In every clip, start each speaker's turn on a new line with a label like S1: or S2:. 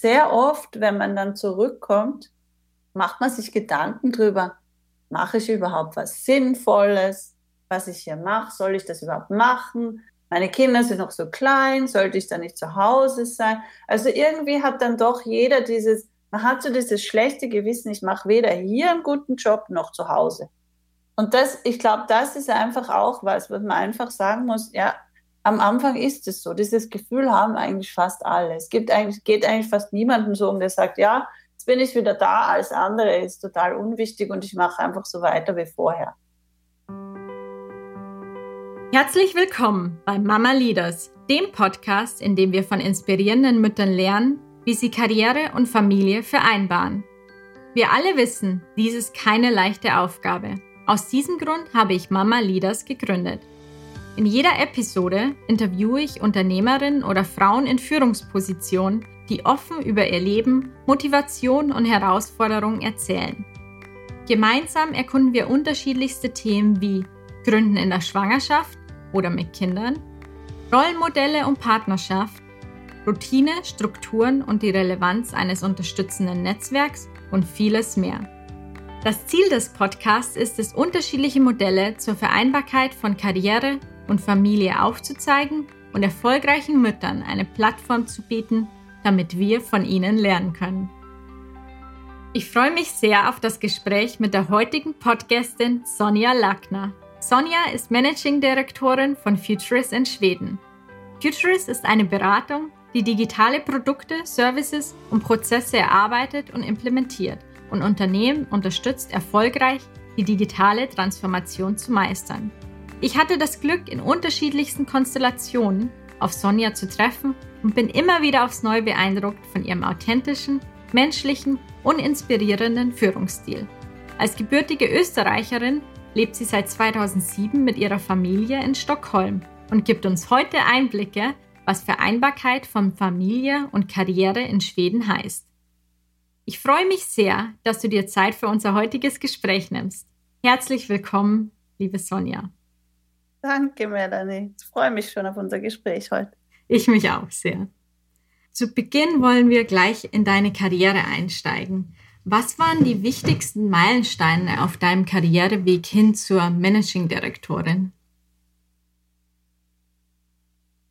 S1: sehr oft, wenn man dann zurückkommt, macht man sich Gedanken drüber, mache ich überhaupt was Sinnvolles, was ich hier mache, soll ich das überhaupt machen? Meine Kinder sind noch so klein, sollte ich da nicht zu Hause sein? Also irgendwie hat dann doch jeder dieses, man hat so dieses schlechte Gewissen, ich mache weder hier einen guten Job noch zu Hause. Und das, ich glaube, das ist einfach auch was, was man einfach sagen muss, ja, am Anfang ist es so. Dieses Gefühl haben eigentlich fast alle. Es gibt eigentlich, geht eigentlich fast niemandem so um, der sagt, ja, jetzt bin ich wieder da, alles andere ist total unwichtig und ich mache einfach so weiter wie vorher.
S2: Herzlich willkommen bei Mama Leaders, dem Podcast, in dem wir von inspirierenden Müttern lernen, wie sie Karriere und Familie vereinbaren. Wir alle wissen, dies ist keine leichte Aufgabe. Aus diesem Grund habe ich Mama Leaders gegründet. In jeder Episode interviewe ich Unternehmerinnen oder Frauen in Führungspositionen, die offen über ihr Leben, Motivation und Herausforderungen erzählen. Gemeinsam erkunden wir unterschiedlichste Themen wie Gründen in der Schwangerschaft oder mit Kindern, Rollenmodelle und Partnerschaft, Routine, Strukturen und die Relevanz eines unterstützenden Netzwerks und vieles mehr. Das Ziel des Podcasts ist es, unterschiedliche Modelle zur Vereinbarkeit von Karriere und Familie aufzuzeigen und erfolgreichen Müttern eine Plattform zu bieten, damit wir von ihnen lernen können. Ich freue mich sehr auf das Gespräch mit der heutigen Podcastin Sonja Lackner. Sonja ist Managing Direktorin von Futurist in Schweden. Futurist ist eine Beratung, die digitale Produkte, Services und Prozesse erarbeitet und implementiert und Unternehmen unterstützt, erfolgreich die digitale Transformation zu meistern. Ich hatte das Glück, in unterschiedlichsten Konstellationen auf Sonja zu treffen und bin immer wieder aufs Neue beeindruckt von ihrem authentischen, menschlichen und inspirierenden Führungsstil. Als gebürtige Österreicherin lebt sie seit 2007 mit ihrer Familie in Stockholm und gibt uns heute Einblicke, was Vereinbarkeit von Familie und Karriere in Schweden heißt. Ich freue mich sehr, dass du dir Zeit für unser heutiges Gespräch nimmst. Herzlich willkommen, liebe Sonja.
S1: Danke, Melanie. Ich freue mich schon auf unser Gespräch heute.
S2: Ich mich auch sehr. Zu Beginn wollen wir gleich in deine Karriere einsteigen. Was waren die wichtigsten Meilensteine auf deinem Karriereweg hin zur Managing Direktorin?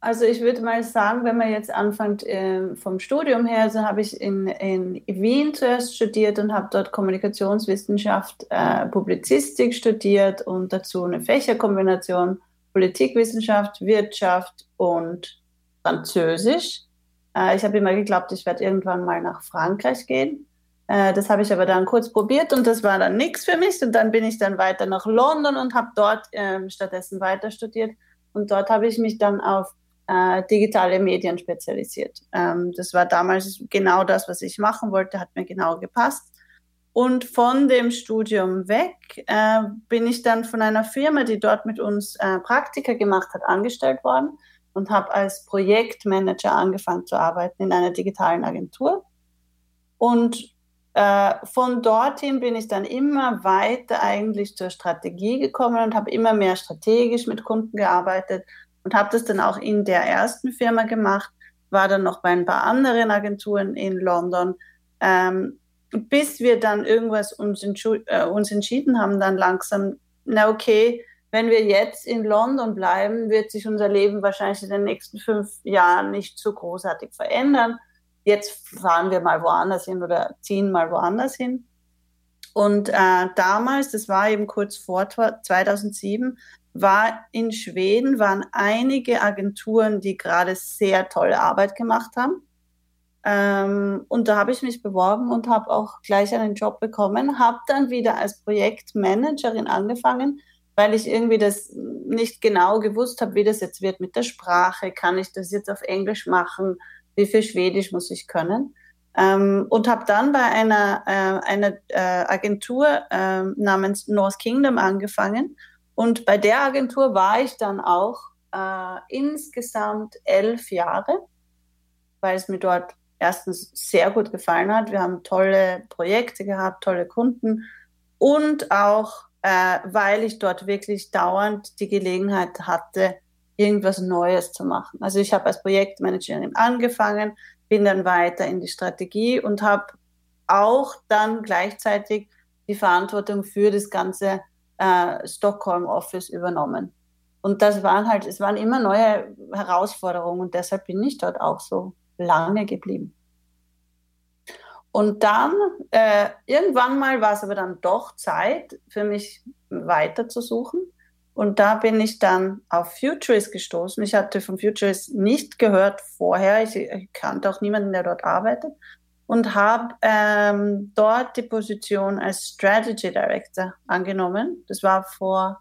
S1: Also ich würde mal sagen, wenn man jetzt anfängt äh, vom Studium her, so habe ich in, in Wien zuerst studiert und habe dort Kommunikationswissenschaft, äh, Publizistik studiert und dazu eine Fächerkombination Politikwissenschaft, Wirtschaft und Französisch. Äh, ich habe immer geglaubt, ich werde irgendwann mal nach Frankreich gehen. Äh, das habe ich aber dann kurz probiert und das war dann nichts für mich. Und dann bin ich dann weiter nach London und habe dort ähm, stattdessen weiter studiert. Und dort habe ich mich dann auf äh, digitale Medien spezialisiert. Ähm, das war damals genau das, was ich machen wollte, hat mir genau gepasst. Und von dem Studium weg äh, bin ich dann von einer Firma, die dort mit uns äh, Praktika gemacht hat, angestellt worden und habe als Projektmanager angefangen zu arbeiten in einer digitalen Agentur. Und äh, von dorthin bin ich dann immer weiter eigentlich zur Strategie gekommen und habe immer mehr strategisch mit Kunden gearbeitet und habe das dann auch in der ersten Firma gemacht, war dann noch bei ein paar anderen Agenturen in London, ähm, bis wir dann irgendwas uns, äh, uns entschieden haben, dann langsam, na okay, wenn wir jetzt in London bleiben, wird sich unser Leben wahrscheinlich in den nächsten fünf Jahren nicht so großartig verändern. Jetzt fahren wir mal woanders hin oder ziehen mal woanders hin. Und äh, damals, das war eben kurz vor 2007, war in Schweden, waren einige Agenturen, die gerade sehr tolle Arbeit gemacht haben. Ähm, und da habe ich mich beworben und habe auch gleich einen Job bekommen, habe dann wieder als Projektmanagerin angefangen, weil ich irgendwie das nicht genau gewusst habe, wie das jetzt wird mit der Sprache. Kann ich das jetzt auf Englisch machen? Wie viel Schwedisch muss ich können? Ähm, und habe dann bei einer, äh, einer äh, Agentur äh, namens North Kingdom angefangen und bei der Agentur war ich dann auch äh, insgesamt elf Jahre, weil es mir dort erstens sehr gut gefallen hat. Wir haben tolle Projekte gehabt, tolle Kunden und auch, äh, weil ich dort wirklich dauernd die Gelegenheit hatte, irgendwas Neues zu machen. Also ich habe als Projektmanagerin angefangen, bin dann weiter in die Strategie und habe auch dann gleichzeitig die Verantwortung für das ganze äh, Stockholm Office übernommen. Und das waren halt, es waren immer neue Herausforderungen und deshalb bin ich dort auch so lange geblieben. Und dann, äh, irgendwann mal war es aber dann doch Zeit für mich weiter zu suchen. Und da bin ich dann auf Futurist gestoßen. Ich hatte von Futurist nicht gehört vorher. Ich, ich kannte auch niemanden, der dort arbeitet. Und habe ähm, dort die Position als Strategy Director angenommen. Das war vor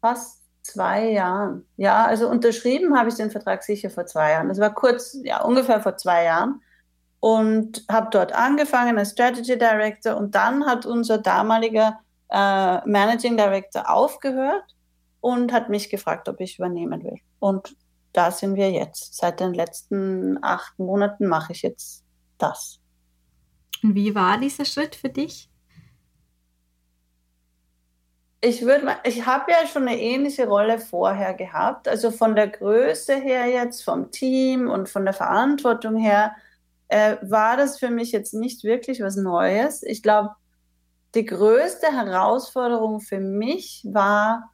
S1: fast zwei Jahren. Ja, also unterschrieben habe ich den Vertrag sicher vor zwei Jahren. Das war kurz, ja, ungefähr vor zwei Jahren und habe dort angefangen als Strategy Director und dann hat unser damaliger äh, Managing Director aufgehört und hat mich gefragt, ob ich übernehmen will. Und da sind wir jetzt. Seit den letzten acht Monaten mache ich jetzt das.
S2: Und wie war dieser Schritt für dich?
S1: Ich würde, ich habe ja schon eine ähnliche Rolle vorher gehabt. Also von der Größe her jetzt, vom Team und von der Verantwortung her äh, war das für mich jetzt nicht wirklich was Neues. Ich glaube, die größte Herausforderung für mich war,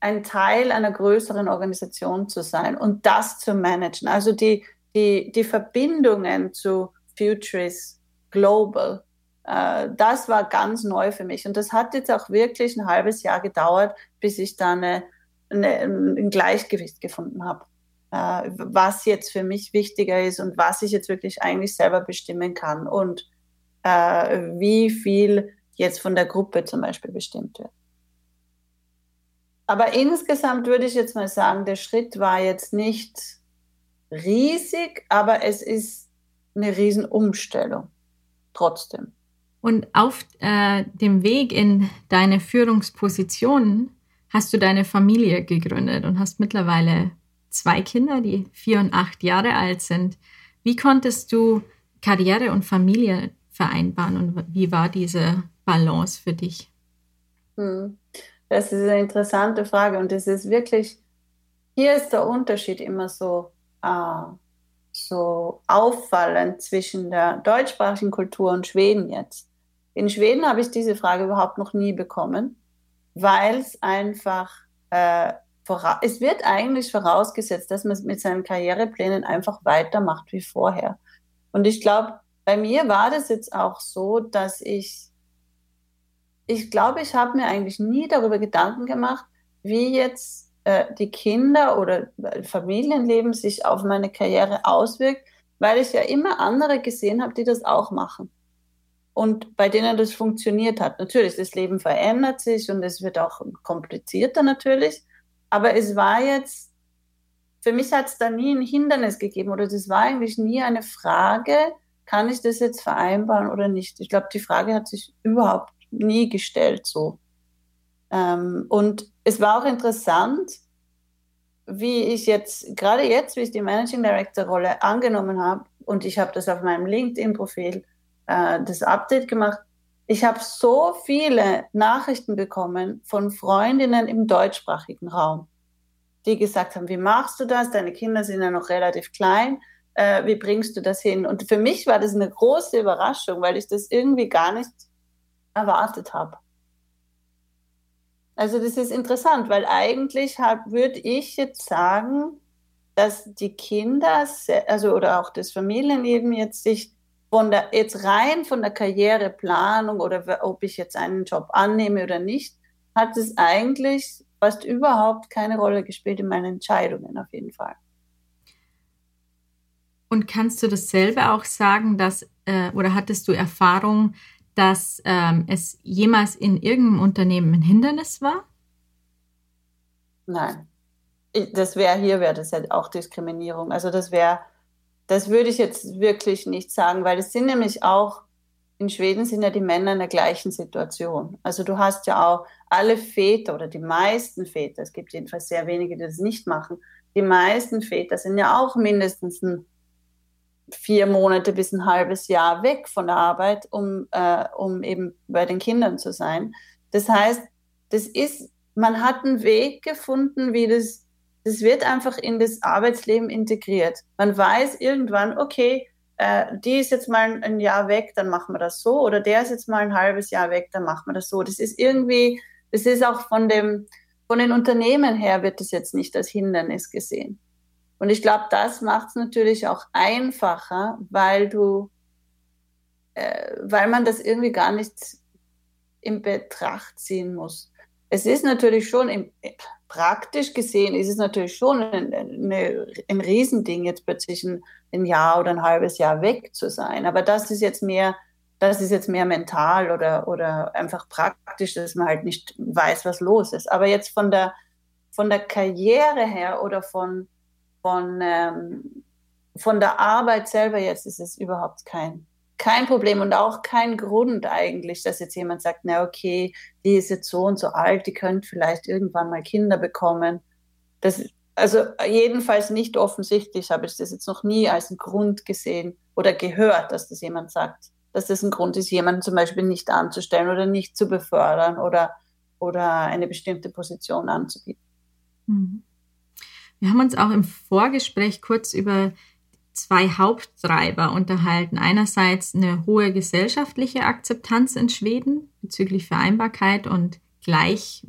S1: ein Teil einer größeren Organisation zu sein und das zu managen. Also die, die, die Verbindungen zu Futures Global, äh, das war ganz neu für mich. Und das hat jetzt auch wirklich ein halbes Jahr gedauert, bis ich da eine, eine, ein Gleichgewicht gefunden habe äh, was jetzt für mich wichtiger ist und was ich jetzt wirklich eigentlich selber bestimmen kann und äh, wie viel jetzt von der Gruppe zum Beispiel bestimmt wird. Aber insgesamt würde ich jetzt mal sagen, der Schritt war jetzt nicht riesig, aber es ist eine Riesenumstellung trotzdem.
S2: Und auf äh, dem Weg in deine Führungsposition hast du deine Familie gegründet und hast mittlerweile zwei Kinder, die vier und acht Jahre alt sind. Wie konntest du Karriere und Familie vereinbaren und wie war diese Balance für dich?
S1: Hm. Das ist eine interessante Frage und es ist wirklich, hier ist der Unterschied immer so, äh, so auffallend zwischen der deutschsprachigen Kultur und Schweden jetzt. In Schweden habe ich diese Frage überhaupt noch nie bekommen, weil es einfach äh, es wird eigentlich vorausgesetzt, dass man mit seinen Karriereplänen einfach weitermacht wie vorher. Und ich glaube, bei mir war das jetzt auch so, dass ich, ich glaube, ich habe mir eigentlich nie darüber Gedanken gemacht, wie jetzt äh, die Kinder oder Familienleben sich auf meine Karriere auswirkt, weil ich ja immer andere gesehen habe, die das auch machen. Und bei denen das funktioniert hat. Natürlich, das Leben verändert sich und es wird auch komplizierter natürlich. Aber es war jetzt, für mich hat es da nie ein Hindernis gegeben oder das war eigentlich nie eine Frage, kann ich das jetzt vereinbaren oder nicht? Ich glaube, die Frage hat sich überhaupt nie gestellt so. Ähm, und es war auch interessant, wie ich jetzt, gerade jetzt, wie ich die Managing Director Rolle angenommen habe, und ich habe das auf meinem LinkedIn-Profil, äh, das Update gemacht, ich habe so viele Nachrichten bekommen von Freundinnen im deutschsprachigen Raum, die gesagt haben, wie machst du das? Deine Kinder sind ja noch relativ klein. Äh, wie bringst du das hin? Und für mich war das eine große Überraschung, weil ich das irgendwie gar nicht erwartet habe. Also das ist interessant, weil eigentlich würde ich jetzt sagen, dass die Kinder, also oder auch das Familienleben jetzt sich von der, jetzt rein von der Karriereplanung oder ob ich jetzt einen Job annehme oder nicht, hat es eigentlich fast überhaupt keine Rolle gespielt in meinen Entscheidungen auf jeden Fall.
S2: Und kannst du dasselbe auch sagen, dass, äh, oder hattest du Erfahrung, dass ähm, es jemals in irgendeinem Unternehmen ein Hindernis war?
S1: Nein. Das wäre hier, wäre das ja auch Diskriminierung. Also das wäre das würde ich jetzt wirklich nicht sagen, weil es sind nämlich auch, in Schweden sind ja die Männer in der gleichen Situation. Also du hast ja auch alle Väter oder die meisten Väter, es gibt jedenfalls sehr wenige, die das nicht machen, die meisten Väter sind ja auch mindestens ein vier Monate bis ein halbes Jahr weg von der Arbeit, um, äh, um eben bei den Kindern zu sein. Das heißt, das ist, man hat einen Weg gefunden, wie das das wird einfach in das Arbeitsleben integriert. Man weiß irgendwann, okay, äh, die ist jetzt mal ein Jahr weg, dann machen wir das so. Oder der ist jetzt mal ein halbes Jahr weg, dann machen wir das so. Das ist irgendwie, das ist auch von dem, von den Unternehmen her wird das jetzt nicht als Hindernis gesehen. Und ich glaube, das macht es natürlich auch einfacher, weil du, äh, weil man das irgendwie gar nicht in Betracht ziehen muss. Es ist natürlich schon im, praktisch gesehen ist es natürlich schon ein, eine, ein Riesending, jetzt plötzlich ein, ein, Jahr oder ein halbes Jahr weg zu sein. Aber das ist jetzt mehr, das ist jetzt mehr mental oder, oder einfach praktisch, dass man halt nicht weiß, was los ist. Aber jetzt von der, von der Karriere her oder von, von, ähm, von der Arbeit selber jetzt ist es überhaupt kein, kein Problem und auch kein Grund eigentlich, dass jetzt jemand sagt, na okay, die ist jetzt so und so alt, die könnte vielleicht irgendwann mal Kinder bekommen. Das, also jedenfalls nicht offensichtlich habe ich das jetzt noch nie als einen Grund gesehen oder gehört, dass das jemand sagt, dass das ein Grund ist, jemanden zum Beispiel nicht anzustellen oder nicht zu befördern oder, oder eine bestimmte Position anzubieten.
S2: Mhm. Wir haben uns auch im Vorgespräch kurz über zwei Haupttreiber unterhalten. Einerseits eine hohe gesellschaftliche Akzeptanz in Schweden bezüglich Vereinbarkeit und gleich,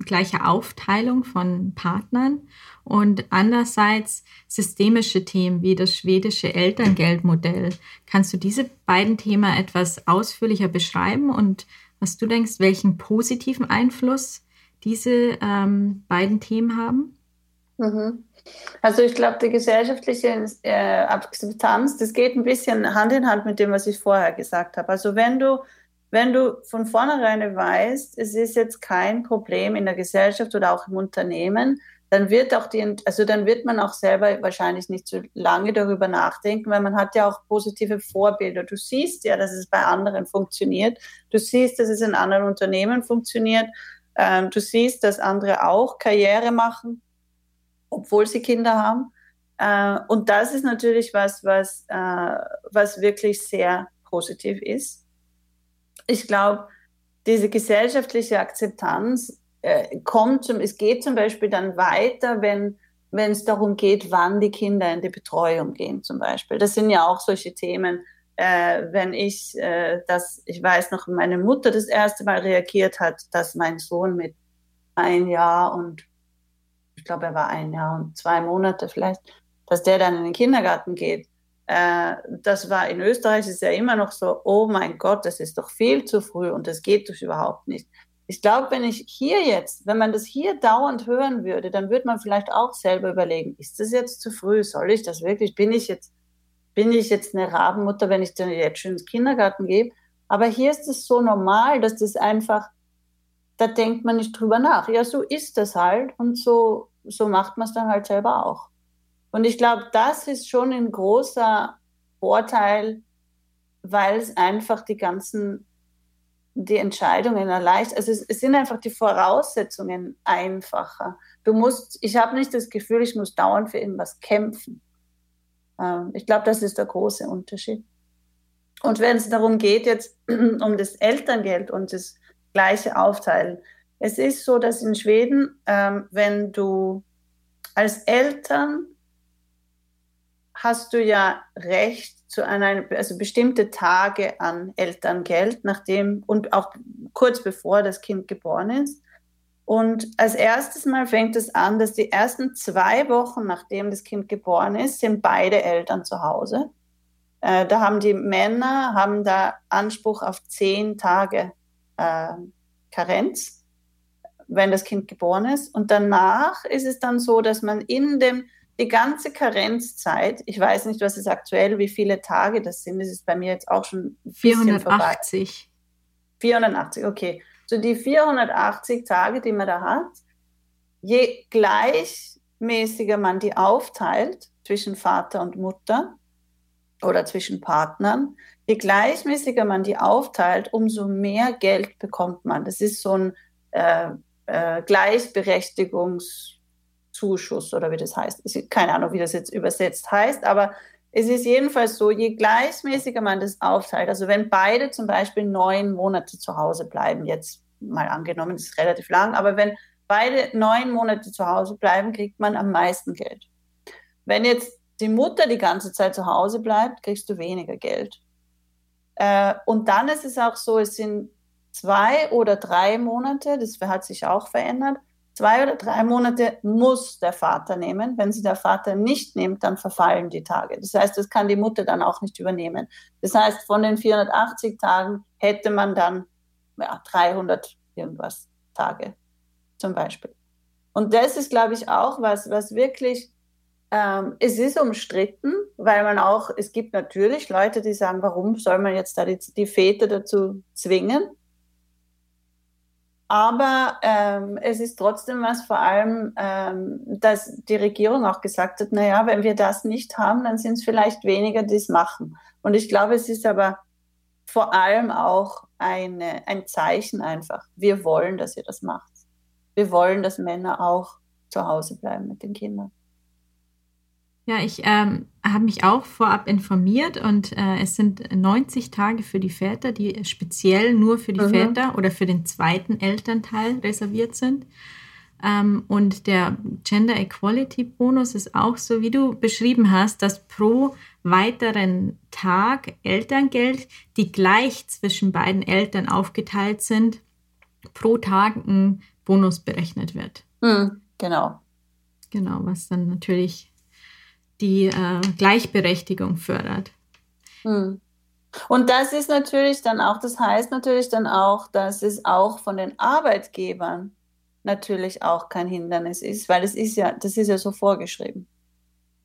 S2: gleiche Aufteilung von Partnern und andererseits systemische Themen wie das schwedische Elterngeldmodell. Kannst du diese beiden Themen etwas ausführlicher beschreiben und was du denkst, welchen positiven Einfluss diese ähm, beiden Themen haben?
S1: Mhm. Also ich glaube, die gesellschaftliche äh, Akzeptanz, das geht ein bisschen Hand in Hand mit dem, was ich vorher gesagt habe. Also wenn du, wenn du von vornherein weißt, es ist jetzt kein Problem in der Gesellschaft oder auch im Unternehmen, dann wird auch die, also dann wird man auch selber wahrscheinlich nicht so lange darüber nachdenken, weil man hat ja auch positive Vorbilder. Du siehst ja, dass es bei anderen funktioniert. Du siehst, dass es in anderen Unternehmen funktioniert. Ähm, du siehst, dass andere auch Karriere machen obwohl sie Kinder haben. Äh, und das ist natürlich was, was, äh, was wirklich sehr positiv ist. Ich glaube, diese gesellschaftliche Akzeptanz äh, kommt zum, es geht zum Beispiel dann weiter, wenn wenn es darum geht, wann die Kinder in die Betreuung gehen zum Beispiel. Das sind ja auch solche Themen. Äh, wenn ich äh, das, ich weiß noch, meine Mutter das erste Mal reagiert hat, dass mein Sohn mit ein Jahr und ich glaube, er war ein Jahr und zwei Monate vielleicht, dass der dann in den Kindergarten geht. Äh, das war in Österreich ist ja immer noch so, oh mein Gott, das ist doch viel zu früh und das geht doch überhaupt nicht. Ich glaube, wenn ich hier jetzt, wenn man das hier dauernd hören würde, dann würde man vielleicht auch selber überlegen, ist das jetzt zu früh? Soll ich das wirklich? Bin ich jetzt, bin ich jetzt eine Rabenmutter, wenn ich dann jetzt schon ins Kindergarten gebe? Aber hier ist es so normal, dass das einfach, da denkt man nicht drüber nach. Ja, so ist das halt und so, so macht man es dann halt selber auch. Und ich glaube, das ist schon ein großer Vorteil, weil es einfach die ganzen, die Entscheidungen erleichtert. Also es, es sind einfach die Voraussetzungen einfacher. Du musst, ich habe nicht das Gefühl, ich muss dauernd für irgendwas kämpfen. Ähm, ich glaube, das ist der große Unterschied. Und wenn es darum geht, jetzt um das Elterngeld und das gleiche Aufteilen, es ist so, dass in Schweden, ähm, wenn du als Eltern hast du ja Recht zu einer, also bestimmte Tage an Elterngeld, nachdem und auch kurz bevor das Kind geboren ist. Und als erstes Mal fängt es an, dass die ersten zwei Wochen, nachdem das Kind geboren ist, sind beide Eltern zu Hause. Äh, da haben die Männer haben da Anspruch auf zehn Tage äh, Karenz wenn das Kind geboren ist. Und danach ist es dann so, dass man in dem, die ganze Karenzzeit, ich weiß nicht, was ist aktuell, wie viele Tage das sind, das ist bei mir jetzt auch schon
S2: 480.
S1: 480, okay. So die 480 Tage, die man da hat, je gleichmäßiger man die aufteilt zwischen Vater und Mutter oder zwischen Partnern, je gleichmäßiger man die aufteilt, umso mehr Geld bekommt man. Das ist so ein äh, äh, Gleichberechtigungszuschuss oder wie das heißt. Keine Ahnung, wie das jetzt übersetzt heißt, aber es ist jedenfalls so, je gleichmäßiger man das aufteilt, also wenn beide zum Beispiel neun Monate zu Hause bleiben, jetzt mal angenommen, das ist relativ lang, aber wenn beide neun Monate zu Hause bleiben, kriegt man am meisten Geld. Wenn jetzt die Mutter die ganze Zeit zu Hause bleibt, kriegst du weniger Geld. Äh, und dann ist es auch so, es sind zwei oder drei Monate, das hat sich auch verändert, zwei oder drei Monate muss der Vater nehmen. Wenn sie der Vater nicht nimmt, dann verfallen die Tage. Das heißt, das kann die Mutter dann auch nicht übernehmen. Das heißt, von den 480 Tagen hätte man dann ja, 300 irgendwas Tage zum Beispiel. Und das ist, glaube ich, auch was, was wirklich, ähm, es ist umstritten, weil man auch, es gibt natürlich Leute, die sagen, warum soll man jetzt da die, die Väter dazu zwingen? Aber ähm, es ist trotzdem was, vor allem, ähm, dass die Regierung auch gesagt hat, naja, wenn wir das nicht haben, dann sind es vielleicht weniger, die es machen. Und ich glaube, es ist aber vor allem auch eine, ein Zeichen einfach. Wir wollen, dass ihr das macht. Wir wollen, dass Männer auch zu Hause bleiben mit den Kindern.
S2: Ja, ich ähm, habe mich auch vorab informiert und äh, es sind 90 Tage für die Väter, die speziell nur für die mhm. Väter oder für den zweiten Elternteil reserviert sind. Ähm, und der Gender Equality Bonus ist auch so, wie du beschrieben hast, dass pro weiteren Tag Elterngeld, die gleich zwischen beiden Eltern aufgeteilt sind, pro Tag ein Bonus berechnet wird.
S1: Mhm, genau.
S2: Genau, was dann natürlich die äh, Gleichberechtigung fördert.
S1: Hm. Und das ist natürlich dann auch, das heißt natürlich dann auch, dass es auch von den Arbeitgebern natürlich auch kein Hindernis ist, weil es ist ja, das ist ja so vorgeschrieben.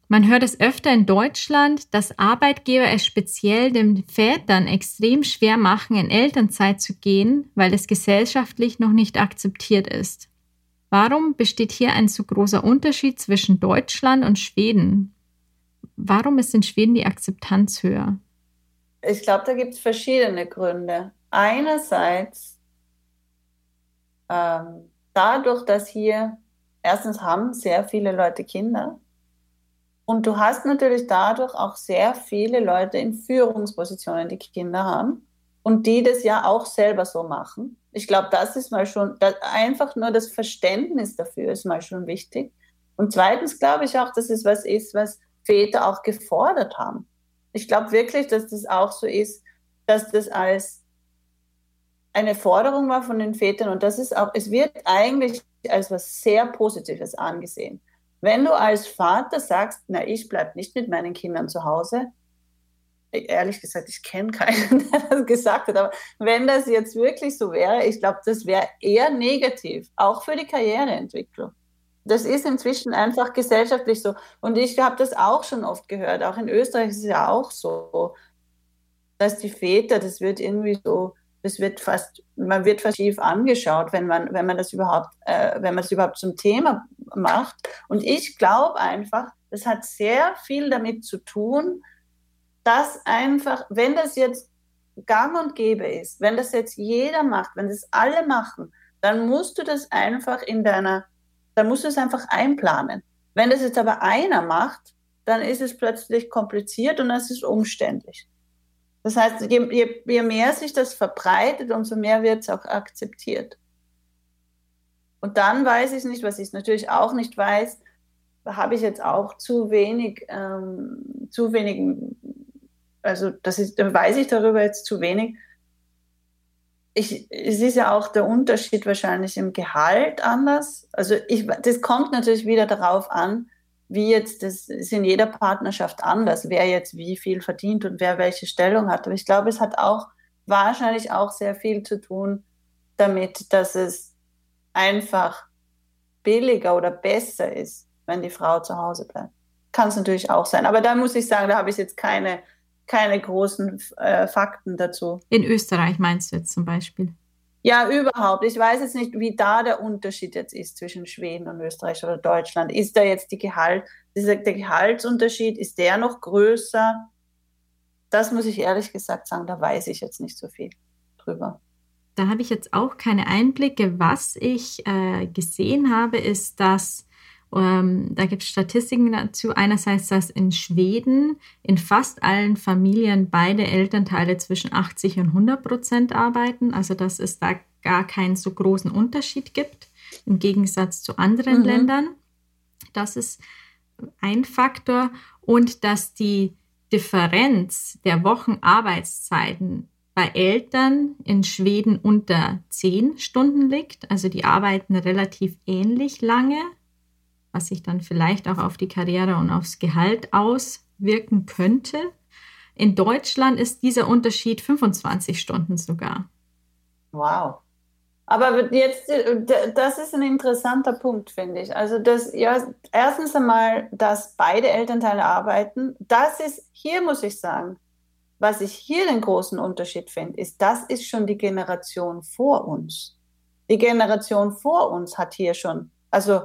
S2: Man hört es öfter in Deutschland, dass Arbeitgeber es speziell den Vätern extrem schwer machen, in Elternzeit zu gehen, weil es gesellschaftlich noch nicht akzeptiert ist. Warum besteht hier ein so großer Unterschied zwischen Deutschland und Schweden? Warum ist in Schweden die Akzeptanz höher?
S1: Ich glaube, da gibt es verschiedene Gründe. Einerseits ähm, dadurch, dass hier erstens haben sehr viele Leute Kinder und du hast natürlich dadurch auch sehr viele Leute in Führungspositionen, die Kinder haben und die das ja auch selber so machen. Ich glaube, das ist mal schon, einfach nur das Verständnis dafür ist mal schon wichtig. Und zweitens glaube ich auch, dass es was ist, was Väter auch gefordert haben. Ich glaube wirklich, dass das auch so ist, dass das als eine Forderung war von den Vätern und das ist auch, es wird eigentlich als was sehr Positives angesehen. Wenn du als Vater sagst, na, ich bleibe nicht mit meinen Kindern zu Hause, ehrlich gesagt, ich kenne keinen, der das gesagt hat, aber wenn das jetzt wirklich so wäre, ich glaube, das wäre eher negativ, auch für die Karriereentwicklung das ist inzwischen einfach gesellschaftlich so. Und ich habe das auch schon oft gehört. Auch in Österreich ist es ja auch so, dass die Väter, das wird irgendwie so, das wird fast, man wird fast schief angeschaut, wenn man, wenn man das überhaupt, äh, wenn man das überhaupt zum Thema macht. Und ich glaube einfach, das hat sehr viel damit zu tun, dass einfach, wenn das jetzt gang und gäbe ist, wenn das jetzt jeder macht, wenn das alle machen, dann musst du das einfach in deiner dann musst du es einfach einplanen. Wenn das jetzt aber einer macht, dann ist es plötzlich kompliziert und es ist umständlich. Das heißt, je, je, je mehr sich das verbreitet, umso mehr wird es auch akzeptiert. Und dann weiß ich nicht, was ich natürlich auch nicht weiß, habe ich jetzt auch zu wenig, ähm, zu wenig, also das ist, weiß ich darüber jetzt zu wenig, ich, es ist ja auch der Unterschied wahrscheinlich im Gehalt anders. Also ich, das kommt natürlich wieder darauf an, wie jetzt, das ist in jeder Partnerschaft anders, wer jetzt wie viel verdient und wer welche Stellung hat. Aber ich glaube, es hat auch wahrscheinlich auch sehr viel zu tun damit, dass es einfach billiger oder besser ist, wenn die Frau zu Hause bleibt. Kann es natürlich auch sein. Aber da muss ich sagen, da habe ich jetzt keine keine großen äh, Fakten dazu.
S2: In Österreich meinst du jetzt zum Beispiel?
S1: Ja, überhaupt. Ich weiß jetzt nicht, wie da der Unterschied jetzt ist zwischen Schweden und Österreich oder Deutschland. Ist da jetzt die Gehalt, dieser, der Gehaltsunterschied, ist der noch größer? Das muss ich ehrlich gesagt sagen, da weiß ich jetzt nicht so viel drüber.
S2: Da habe ich jetzt auch keine Einblicke. Was ich äh, gesehen habe, ist, dass ähm, da gibt es Statistiken dazu. Einerseits, dass in Schweden in fast allen Familien beide Elternteile zwischen 80 und 100 Prozent arbeiten, also dass es da gar keinen so großen Unterschied gibt. im Gegensatz zu anderen mhm. Ländern. Das ist ein Faktor. Und dass die Differenz der Wochenarbeitszeiten bei Eltern in Schweden unter zehn Stunden liegt. Also die arbeiten relativ ähnlich lange, was sich dann vielleicht auch auf die Karriere und aufs Gehalt auswirken könnte. In Deutschland ist dieser Unterschied 25 Stunden sogar.
S1: Wow. Aber jetzt, das ist ein interessanter Punkt, finde ich. Also, das, ja, erstens einmal, dass beide Elternteile arbeiten, das ist, hier muss ich sagen, was ich hier den großen Unterschied finde, ist, das ist schon die Generation vor uns. Die Generation vor uns hat hier schon, also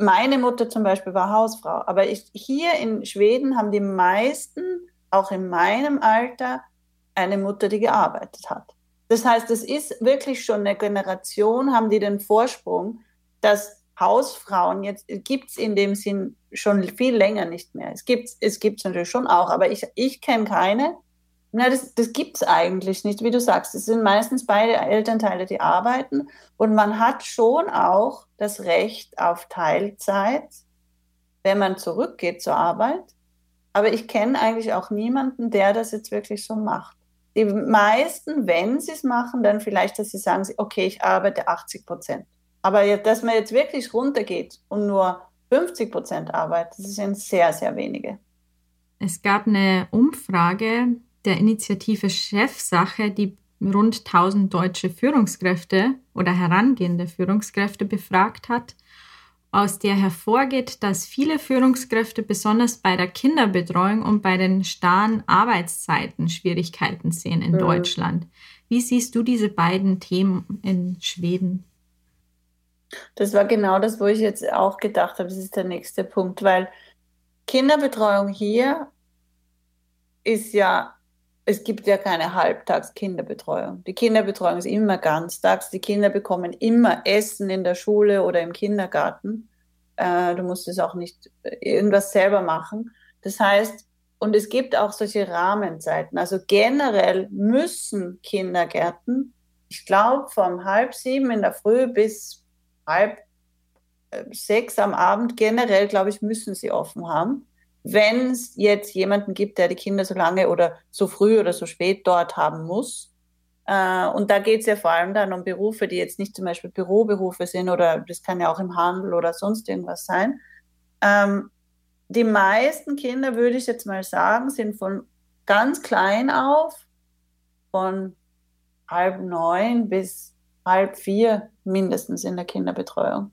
S1: meine Mutter zum Beispiel war Hausfrau, aber ich, hier in Schweden haben die meisten, auch in meinem Alter, eine Mutter, die gearbeitet hat. Das heißt, es ist wirklich schon eine Generation, haben die den Vorsprung, dass Hausfrauen jetzt gibt es in dem Sinn schon viel länger nicht mehr. Es gibt es gibt's natürlich schon auch, aber ich, ich kenne keine. Na, das, das gibt es eigentlich nicht, wie du sagst. Es sind meistens beide Elternteile, die arbeiten. Und man hat schon auch das Recht auf Teilzeit, wenn man zurückgeht zur Arbeit. Aber ich kenne eigentlich auch niemanden, der das jetzt wirklich so macht. Die meisten, wenn sie es machen, dann vielleicht, dass sie sagen, okay, ich arbeite 80 Prozent. Aber dass man jetzt wirklich runtergeht und nur 50 Prozent arbeitet, das sind sehr, sehr wenige.
S2: Es gab eine Umfrage der Initiative Chefsache, die rund 1000 deutsche Führungskräfte oder herangehende Führungskräfte befragt hat aus der hervorgeht, dass viele Führungskräfte besonders bei der Kinderbetreuung und bei den starren Arbeitszeiten Schwierigkeiten sehen in mhm. Deutschland. Wie siehst du diese beiden Themen in Schweden?
S1: Das war genau das, wo ich jetzt auch gedacht habe, das ist der nächste Punkt, weil Kinderbetreuung hier ist ja, es gibt ja keine Halbtags-Kinderbetreuung. Die Kinderbetreuung ist immer ganztags. Die Kinder bekommen immer Essen in der Schule oder im Kindergarten. Äh, du musst es auch nicht äh, irgendwas selber machen. Das heißt, und es gibt auch solche Rahmenzeiten. Also generell müssen Kindergärten, ich glaube, vom halb sieben in der Früh bis halb äh, sechs am Abend, generell, glaube ich, müssen sie offen haben. Wenn es jetzt jemanden gibt, der die Kinder so lange oder so früh oder so spät dort haben muss, äh, und da geht es ja vor allem dann um Berufe, die jetzt nicht zum Beispiel Büroberufe sind oder das kann ja auch im Handel oder sonst irgendwas sein. Ähm, die meisten Kinder, würde ich jetzt mal sagen, sind von ganz klein auf, von halb neun bis halb vier mindestens in der Kinderbetreuung.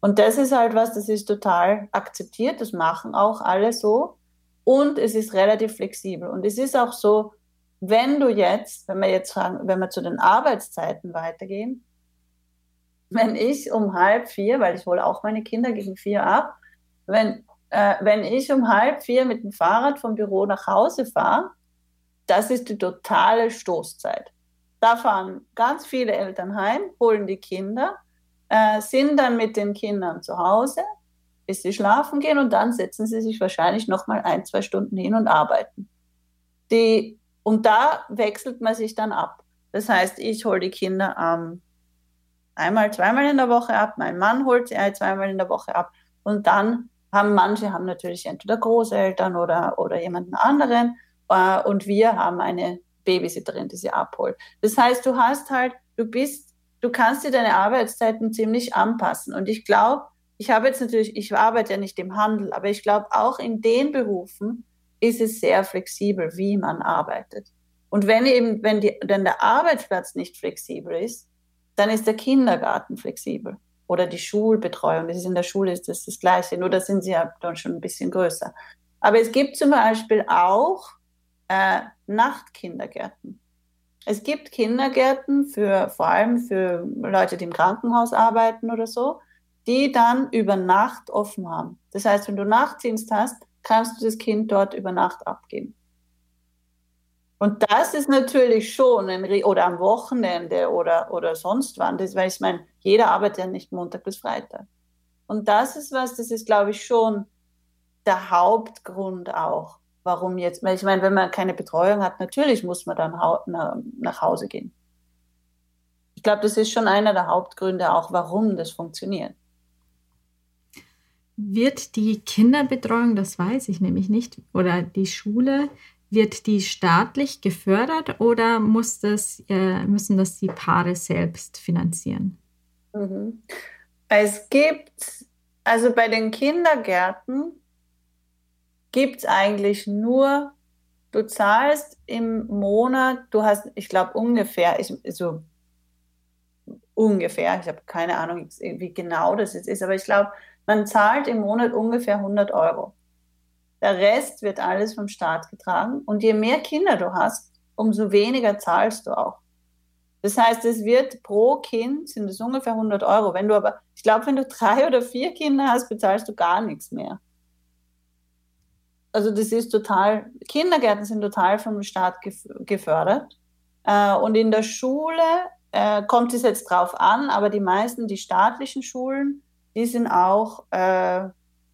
S1: Und das ist halt was, das ist total akzeptiert, das machen auch alle so. Und es ist relativ flexibel. Und es ist auch so, wenn du jetzt, wenn wir jetzt fragen, wenn wir zu den Arbeitszeiten weitergehen, wenn ich um halb vier, weil ich hole auch meine Kinder gegen vier ab, wenn, äh, wenn ich um halb vier mit dem Fahrrad vom Büro nach Hause fahre, das ist die totale Stoßzeit. Da fahren ganz viele Eltern heim, holen die Kinder, äh, sind dann mit den Kindern zu Hause, bis sie schlafen gehen und dann setzen sie sich wahrscheinlich noch mal ein, zwei Stunden hin und arbeiten. Die und da wechselt man sich dann ab. Das heißt, ich hole die Kinder ähm, einmal, zweimal in der Woche ab, mein Mann holt sie zweimal in der Woche ab und dann haben manche haben natürlich entweder Großeltern oder, oder jemanden anderen äh, und wir haben eine Babysitterin, die sie abholt. Das heißt, du hast halt, du bist, du kannst dir deine Arbeitszeiten ziemlich anpassen und ich glaube, ich habe jetzt natürlich, ich arbeite ja nicht im Handel, aber ich glaube auch in den Berufen, ist es sehr flexibel, wie man arbeitet. Und wenn eben, wenn, die, wenn der Arbeitsplatz nicht flexibel ist, dann ist der Kindergarten flexibel oder die Schulbetreuung. Das ist in der Schule ist das das Gleiche, nur da sind sie ja dann schon ein bisschen größer. Aber es gibt zum Beispiel auch äh, Nachtkindergärten. Es gibt Kindergärten für vor allem für Leute, die im Krankenhaus arbeiten oder so, die dann über Nacht offen haben. Das heißt, wenn du Nachtdienst hast, kannst du das Kind dort über Nacht abgeben. Und das ist natürlich schon ein, oder am Wochenende oder, oder sonst wann, das, weil ich meine, jeder arbeitet ja nicht Montag bis Freitag. Und das ist was, das ist, glaube ich, schon der Hauptgrund auch, warum jetzt, ich meine, wenn man keine Betreuung hat, natürlich muss man dann nach Hause gehen. ich glaube, das ist schon einer der Hauptgründe auch, warum das funktioniert.
S2: Wird die Kinderbetreuung, das weiß ich nämlich nicht, oder die Schule, wird die staatlich gefördert oder muss das, äh, müssen das die Paare selbst finanzieren?
S1: Mhm. Es gibt, also bei den Kindergärten gibt es eigentlich nur, du zahlst im Monat, du hast, ich glaube ungefähr, ich, so ungefähr, ich habe keine Ahnung, wie genau das jetzt ist, aber ich glaube, man zahlt im Monat ungefähr 100 Euro. Der Rest wird alles vom Staat getragen. Und je mehr Kinder du hast, umso weniger zahlst du auch. Das heißt, es wird pro Kind sind es ungefähr 100 Euro. Wenn du aber, ich glaube, wenn du drei oder vier Kinder hast, bezahlst du gar nichts mehr. Also das ist total, Kindergärten sind total vom Staat gefördert. Äh, und in der Schule äh, kommt es jetzt drauf an, aber die meisten, die staatlichen Schulen, die sind auch, äh,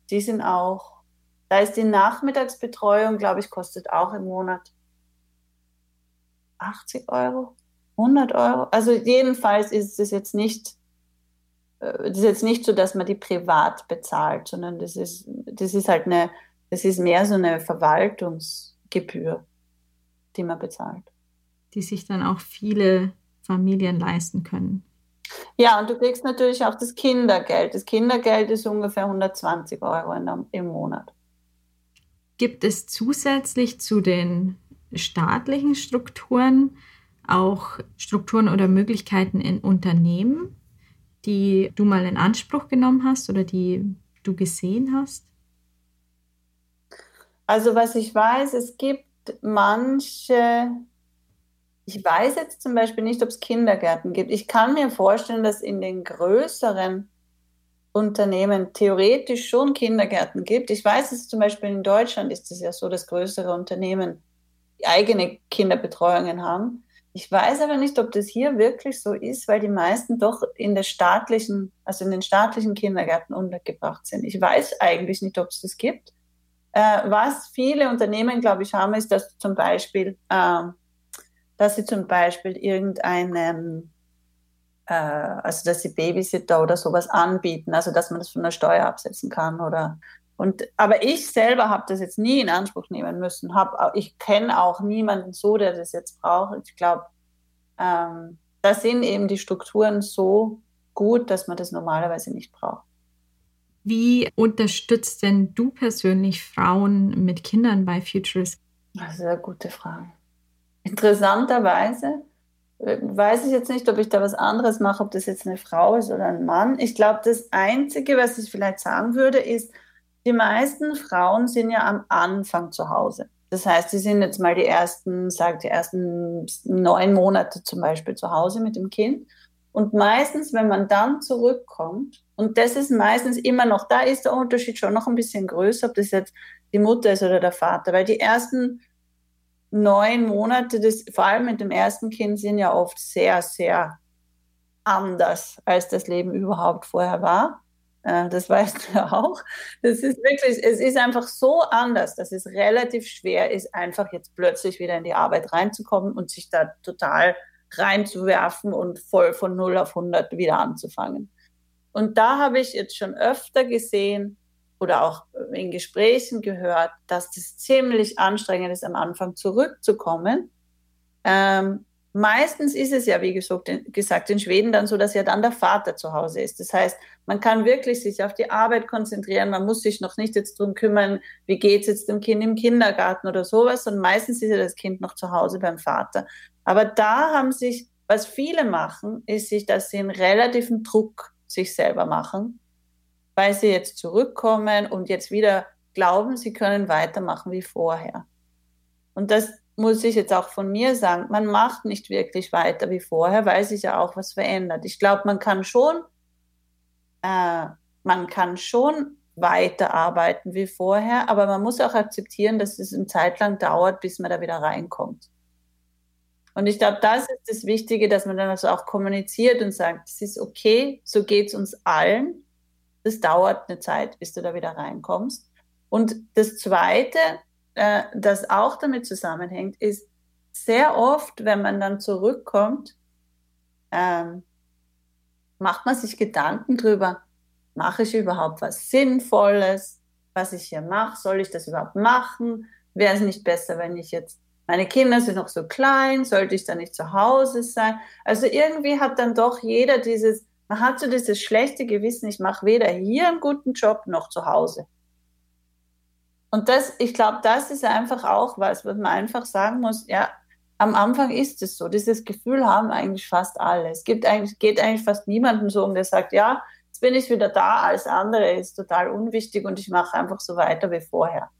S1: die sind auch da ist die Nachmittagsbetreuung, glaube ich, kostet auch im Monat 80 Euro, 100 Euro. Also jedenfalls ist es jetzt nicht, äh, das ist jetzt nicht so, dass man die privat bezahlt, sondern das ist, das ist halt eine, das ist mehr so eine Verwaltungsgebühr, die man bezahlt.
S2: Die sich dann auch viele Familien leisten können.
S1: Ja, und du kriegst natürlich auch das Kindergeld. Das Kindergeld ist ungefähr 120 Euro der, im Monat.
S2: Gibt es zusätzlich zu den staatlichen Strukturen auch Strukturen oder Möglichkeiten in Unternehmen, die du mal in Anspruch genommen hast oder die du gesehen hast?
S1: Also was ich weiß, es gibt manche, ich weiß jetzt zum Beispiel nicht, ob es Kindergärten gibt. Ich kann mir vorstellen, dass in den größeren Unternehmen theoretisch schon Kindergärten gibt. Ich weiß es zum Beispiel in Deutschland ist es ja so, dass größere Unternehmen eigene Kinderbetreuungen haben. Ich weiß aber nicht, ob das hier wirklich so ist, weil die meisten doch in der staatlichen, also in den staatlichen Kindergärten untergebracht sind. Ich weiß eigentlich nicht, ob es das gibt. Äh, was viele Unternehmen, glaube ich, haben, ist, dass zum Beispiel, äh, dass sie zum Beispiel irgendeinen äh, also dass sie Babysitter oder sowas anbieten, also dass man das von der Steuer absetzen kann oder und aber ich selber habe das jetzt nie in Anspruch nehmen müssen. Hab, ich kenne auch niemanden so, der das jetzt braucht. Ich glaube, ähm, da sind eben die Strukturen so gut, dass man das normalerweise nicht braucht.
S2: Wie unterstützt denn du persönlich Frauen mit Kindern bei Futures?
S1: Eine gute Frage. Interessanterweise weiß ich jetzt nicht, ob ich da was anderes mache, ob das jetzt eine Frau ist oder ein Mann. Ich glaube, das Einzige, was ich vielleicht sagen würde, ist, die meisten Frauen sind ja am Anfang zu Hause. Das heißt, sie sind jetzt mal die ersten, sagt die ersten neun Monate zum Beispiel zu Hause mit dem Kind. Und meistens, wenn man dann zurückkommt, und das ist meistens immer noch, da ist der Unterschied schon noch ein bisschen größer, ob das jetzt die Mutter ist oder der Vater, weil die ersten neun Monate, das, vor allem mit dem ersten Kind, sind ja oft sehr, sehr anders, als das Leben überhaupt vorher war. Äh, das weißt du auch. Das ist wirklich, es ist einfach so anders, dass es relativ schwer ist, einfach jetzt plötzlich wieder in die Arbeit reinzukommen und sich da total reinzuwerfen und voll von 0 auf 100 wieder anzufangen. Und da habe ich jetzt schon öfter gesehen, oder auch in Gesprächen gehört, dass das ziemlich anstrengend ist, am Anfang zurückzukommen. Ähm, meistens ist es ja, wie gesagt, in Schweden dann so, dass ja dann der Vater zu Hause ist. Das heißt, man kann wirklich sich auf die Arbeit konzentrieren. Man muss sich noch nicht jetzt drum kümmern, wie geht es jetzt dem Kind im Kindergarten oder sowas. Und meistens ist ja das Kind noch zu Hause beim Vater. Aber da haben sich, was viele machen, ist sich, dass sie einen relativen Druck sich selber machen weil sie jetzt zurückkommen und jetzt wieder glauben, sie können weitermachen wie vorher. Und das muss ich jetzt auch von mir sagen, man macht nicht wirklich weiter wie vorher, weil sich ja auch was verändert. Ich glaube, man kann schon, äh, man kann schon weiterarbeiten wie vorher, aber man muss auch akzeptieren, dass es eine Zeit lang dauert, bis man da wieder reinkommt. Und ich glaube, das ist das Wichtige, dass man dann also auch kommuniziert und sagt, es ist okay, so geht es uns allen das dauert eine Zeit, bis du da wieder reinkommst. Und das Zweite, äh, das auch damit zusammenhängt, ist sehr oft, wenn man dann zurückkommt, ähm, macht man sich Gedanken drüber, mache ich überhaupt was Sinnvolles, was ich hier mache, soll ich das überhaupt machen? Wäre es nicht besser, wenn ich jetzt, meine Kinder sind noch so klein, sollte ich dann nicht zu Hause sein? Also irgendwie hat dann doch jeder dieses, man hat so dieses schlechte Gewissen, ich mache weder hier einen guten Job noch zu Hause. Und das, ich glaube, das ist einfach auch was, was man einfach sagen muss, ja, am Anfang ist es so. Dieses Gefühl haben eigentlich fast alle. Es gibt eigentlich, geht eigentlich fast niemandem so um, der sagt, ja, jetzt bin ich wieder da, alles andere ist total unwichtig und ich mache einfach so weiter wie vorher.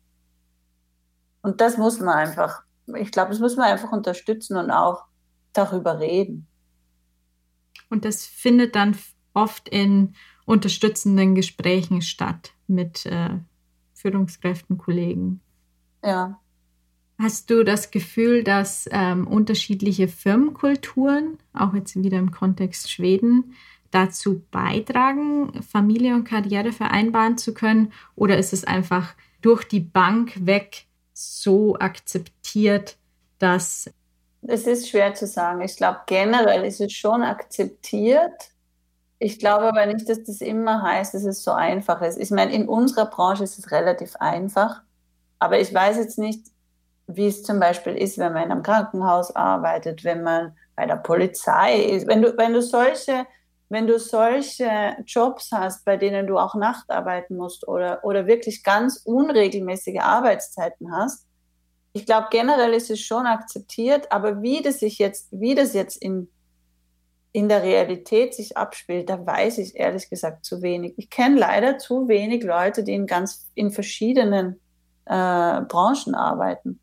S1: Und das muss man einfach, ich glaube, das muss man einfach unterstützen und auch darüber reden.
S2: Und das findet dann oft in unterstützenden Gesprächen statt mit äh, Führungskräften, Kollegen.
S1: Ja.
S2: Hast du das Gefühl, dass ähm, unterschiedliche Firmenkulturen, auch jetzt wieder im Kontext Schweden, dazu beitragen, Familie und Karriere vereinbaren zu können? Oder ist es einfach durch die Bank weg so akzeptiert, dass.
S1: Es ist schwer zu sagen. Ich glaube, generell ist es schon akzeptiert. Ich glaube aber nicht, dass das immer heißt, dass es so einfach ist. Ich meine, in unserer Branche ist es relativ einfach, aber ich weiß jetzt nicht, wie es zum Beispiel ist, wenn man in einem Krankenhaus arbeitet, wenn man bei der Polizei ist. Wenn du, wenn du solche, wenn du solche Jobs hast, bei denen du auch Nacht arbeiten musst oder, oder wirklich ganz unregelmäßige Arbeitszeiten hast, ich glaube, generell ist es schon akzeptiert, aber wie das sich jetzt, wie das jetzt in in der Realität sich abspielt, da weiß ich ehrlich gesagt zu wenig. Ich kenne leider zu wenig Leute, die in ganz in verschiedenen äh, Branchen arbeiten.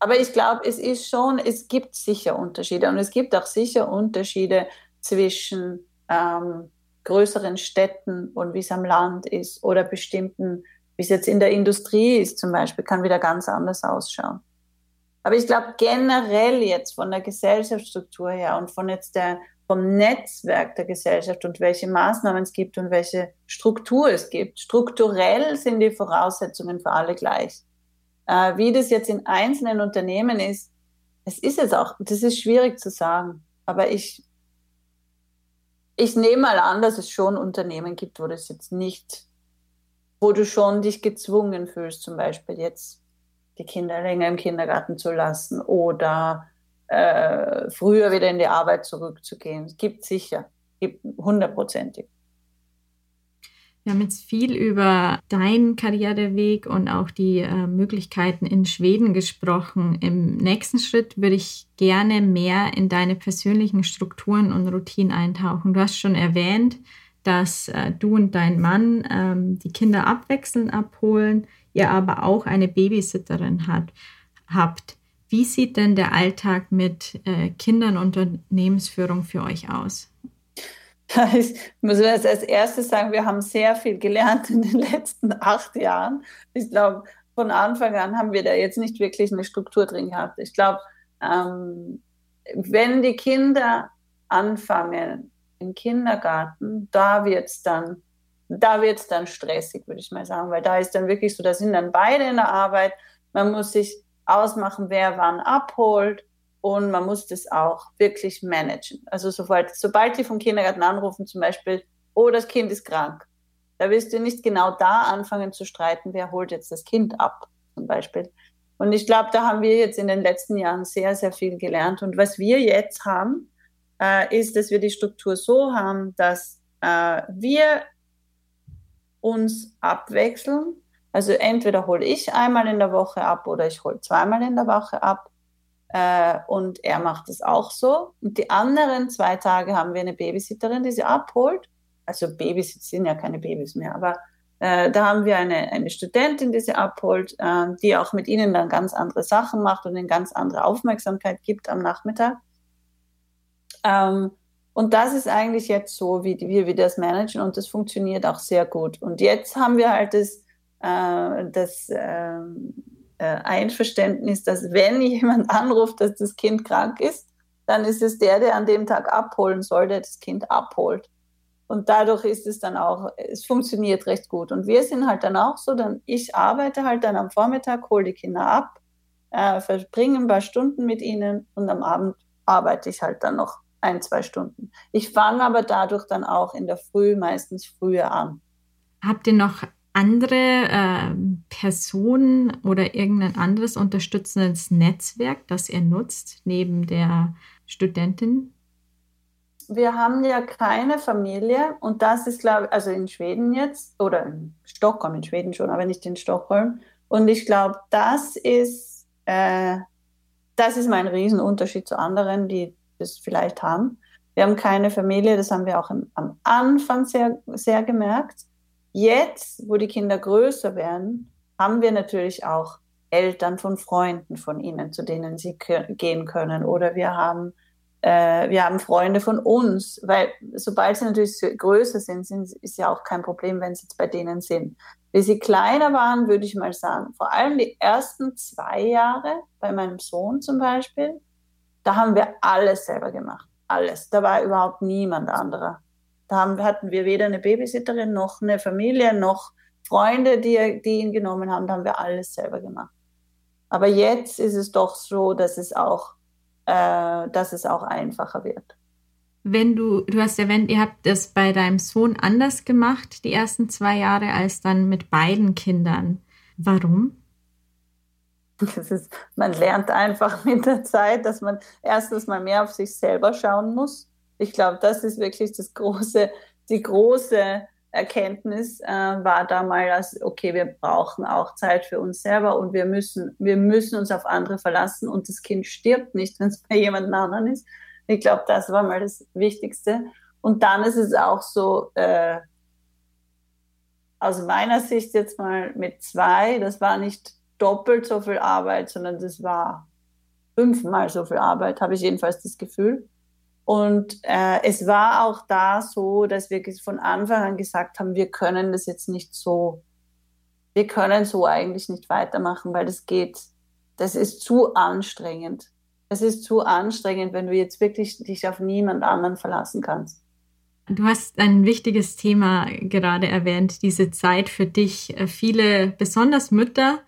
S1: Aber ich glaube, es ist schon, es gibt sicher Unterschiede und es gibt auch sicher Unterschiede zwischen ähm, größeren Städten und wie es am Land ist oder bestimmten, wie es jetzt in der Industrie ist zum Beispiel, kann wieder ganz anders ausschauen. Aber ich glaube generell jetzt von der Gesellschaftsstruktur her und von jetzt der, vom Netzwerk der Gesellschaft und welche Maßnahmen es gibt und welche Struktur es gibt. Strukturell sind die Voraussetzungen für alle gleich. Äh, wie das jetzt in einzelnen Unternehmen ist, es ist jetzt auch, das ist schwierig zu sagen. Aber ich, ich nehme mal an, dass es schon Unternehmen gibt, wo das jetzt nicht, wo du schon dich gezwungen fühlst, zum Beispiel jetzt die Kinder länger im Kindergarten zu lassen oder äh, früher wieder in die Arbeit zurückzugehen. Es gibt sicher, gibt hundertprozentig.
S2: Wir haben jetzt viel über deinen Karriereweg und auch die äh, Möglichkeiten in Schweden gesprochen. Im nächsten Schritt würde ich gerne mehr in deine persönlichen Strukturen und Routinen eintauchen. Du hast schon erwähnt, dass äh, du und dein Mann ähm, die Kinder abwechselnd abholen ihr aber auch eine Babysitterin hat, habt. Wie sieht denn der Alltag mit äh, Kindern und Unternehmensführung für euch aus?
S1: Ich muss als erstes sagen, wir haben sehr viel gelernt in den letzten acht Jahren. Ich glaube, von Anfang an haben wir da jetzt nicht wirklich eine Struktur drin gehabt. Ich glaube, ähm, wenn die Kinder anfangen im Kindergarten, da wird es dann da dann stressig, würde ich mal sagen, weil da ist dann wirklich so, da sind dann beide in der Arbeit. Man muss sich ausmachen, wer wann abholt und man muss das auch wirklich managen. Also sobald, sobald die vom Kindergarten anrufen, zum Beispiel, oh, das Kind ist krank, da wirst du nicht genau da anfangen zu streiten, wer holt jetzt das Kind ab, zum Beispiel. Und ich glaube, da haben wir jetzt in den letzten Jahren sehr, sehr viel gelernt. Und was wir jetzt haben, äh, ist, dass wir die Struktur so haben, dass äh, wir uns abwechseln. Also entweder hole ich einmal in der Woche ab oder ich hole zweimal in der Woche ab. Äh, und er macht es auch so. Und die anderen zwei Tage haben wir eine Babysitterin, die sie abholt. Also Babys sind ja keine Babys mehr, aber äh, da haben wir eine, eine Studentin, die sie abholt, äh, die auch mit ihnen dann ganz andere Sachen macht und eine ganz andere Aufmerksamkeit gibt am Nachmittag. Ähm, und das ist eigentlich jetzt so, wie, wir das managen und das funktioniert auch sehr gut. Und jetzt haben wir halt das, äh, das äh, äh, Einverständnis, dass wenn jemand anruft, dass das Kind krank ist, dann ist es der, der an dem Tag abholen soll, der das Kind abholt. Und dadurch ist es dann auch, es funktioniert recht gut. Und wir sind halt dann auch so, dann ich arbeite halt dann am Vormittag, hole die Kinder ab, äh, verbringe ein paar Stunden mit ihnen und am Abend arbeite ich halt dann noch ein, zwei Stunden. Ich fange aber dadurch dann auch in der Früh meistens früher an.
S2: Habt ihr noch andere äh, Personen oder irgendein anderes unterstützendes Netzwerk, das ihr nutzt, neben der Studentin?
S1: Wir haben ja keine Familie und das ist, glaube ich, also in Schweden jetzt oder in Stockholm, in Schweden schon, aber nicht in Stockholm. Und ich glaube, das ist, äh, das ist mein Riesenunterschied zu anderen, die das vielleicht haben. Wir haben keine Familie, das haben wir auch im, am Anfang sehr, sehr gemerkt. Jetzt, wo die Kinder größer werden, haben wir natürlich auch Eltern von Freunden von ihnen, zu denen sie gehen können. Oder wir haben, äh, wir haben Freunde von uns, weil sobald sie natürlich größer sind, sind, ist ja auch kein Problem, wenn sie jetzt bei denen sind. Wie sie kleiner waren, würde ich mal sagen, vor allem die ersten zwei Jahre, bei meinem Sohn zum Beispiel, da haben wir alles selber gemacht. Alles. Da war überhaupt niemand anderer. Da haben, hatten wir weder eine Babysitterin noch eine Familie noch Freunde, die, die ihn genommen haben. Da haben wir alles selber gemacht. Aber jetzt ist es doch so, dass es auch, äh, dass es auch einfacher wird.
S2: Wenn du, du hast erwähnt, ihr habt das bei deinem Sohn anders gemacht, die ersten zwei Jahre, als dann mit beiden Kindern. Warum?
S1: Das ist, man lernt einfach mit der Zeit, dass man erstens mal mehr auf sich selber schauen muss ich glaube, das ist wirklich das große, die große Erkenntnis äh, war damals, okay, wir brauchen auch Zeit für uns selber und wir müssen, wir müssen uns auf andere verlassen und das Kind stirbt nicht, wenn es bei jemand anderen ist. Ich glaube, das war mal das Wichtigste. Und dann ist es auch so, äh, aus meiner Sicht jetzt mal mit zwei, das war nicht doppelt so viel Arbeit, sondern das war fünfmal so viel Arbeit, habe ich jedenfalls das Gefühl. Und äh, es war auch da so, dass wir von Anfang an gesagt haben, wir können das jetzt nicht so, wir können so eigentlich nicht weitermachen, weil das geht, das ist zu anstrengend. Es ist zu anstrengend, wenn du jetzt wirklich dich auf niemand anderen verlassen kannst.
S2: Du hast ein wichtiges Thema gerade erwähnt, diese Zeit für dich. Viele, besonders Mütter,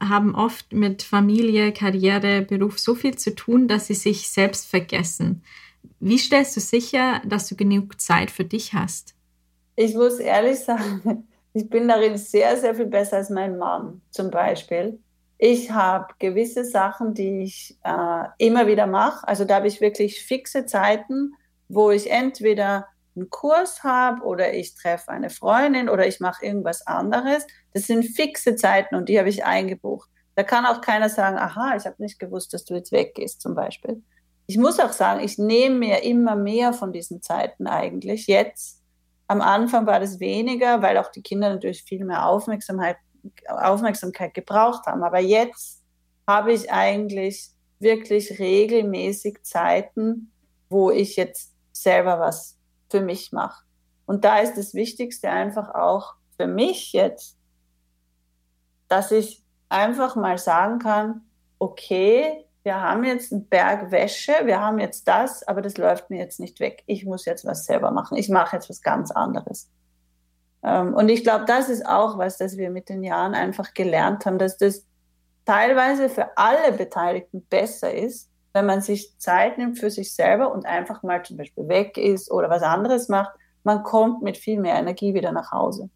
S2: haben oft mit Familie, Karriere, Beruf so viel zu tun, dass sie sich selbst vergessen. Wie stellst du sicher, dass du genug Zeit für dich hast?
S1: Ich muss ehrlich sagen, ich bin darin sehr, sehr viel besser als mein Mann zum Beispiel. Ich habe gewisse Sachen, die ich äh, immer wieder mache. Also da habe ich wirklich fixe Zeiten, wo ich entweder einen Kurs habe oder ich treffe eine Freundin oder ich mache irgendwas anderes. Das sind fixe Zeiten und die habe ich eingebucht. Da kann auch keiner sagen, aha, ich habe nicht gewusst, dass du jetzt weggehst zum Beispiel ich muss auch sagen, ich nehme mir immer mehr von diesen Zeiten eigentlich. Jetzt, am Anfang war das weniger, weil auch die Kinder natürlich viel mehr Aufmerksamkeit, Aufmerksamkeit gebraucht haben. Aber jetzt habe ich eigentlich wirklich regelmäßig Zeiten, wo ich jetzt selber was für mich mache. Und da ist das Wichtigste einfach auch für mich jetzt, dass ich einfach mal sagen kann, okay, wir haben jetzt einen Berg Wäsche, wir haben jetzt das, aber das läuft mir jetzt nicht weg. Ich muss jetzt was selber machen. Ich mache jetzt was ganz anderes. Ähm, und ich glaube, das ist auch was, das wir mit den Jahren einfach gelernt haben, dass das teilweise für alle Beteiligten besser ist, wenn man sich Zeit nimmt für sich selber und einfach mal zum Beispiel weg ist oder was anderes macht. Man kommt mit viel mehr Energie wieder nach Hause.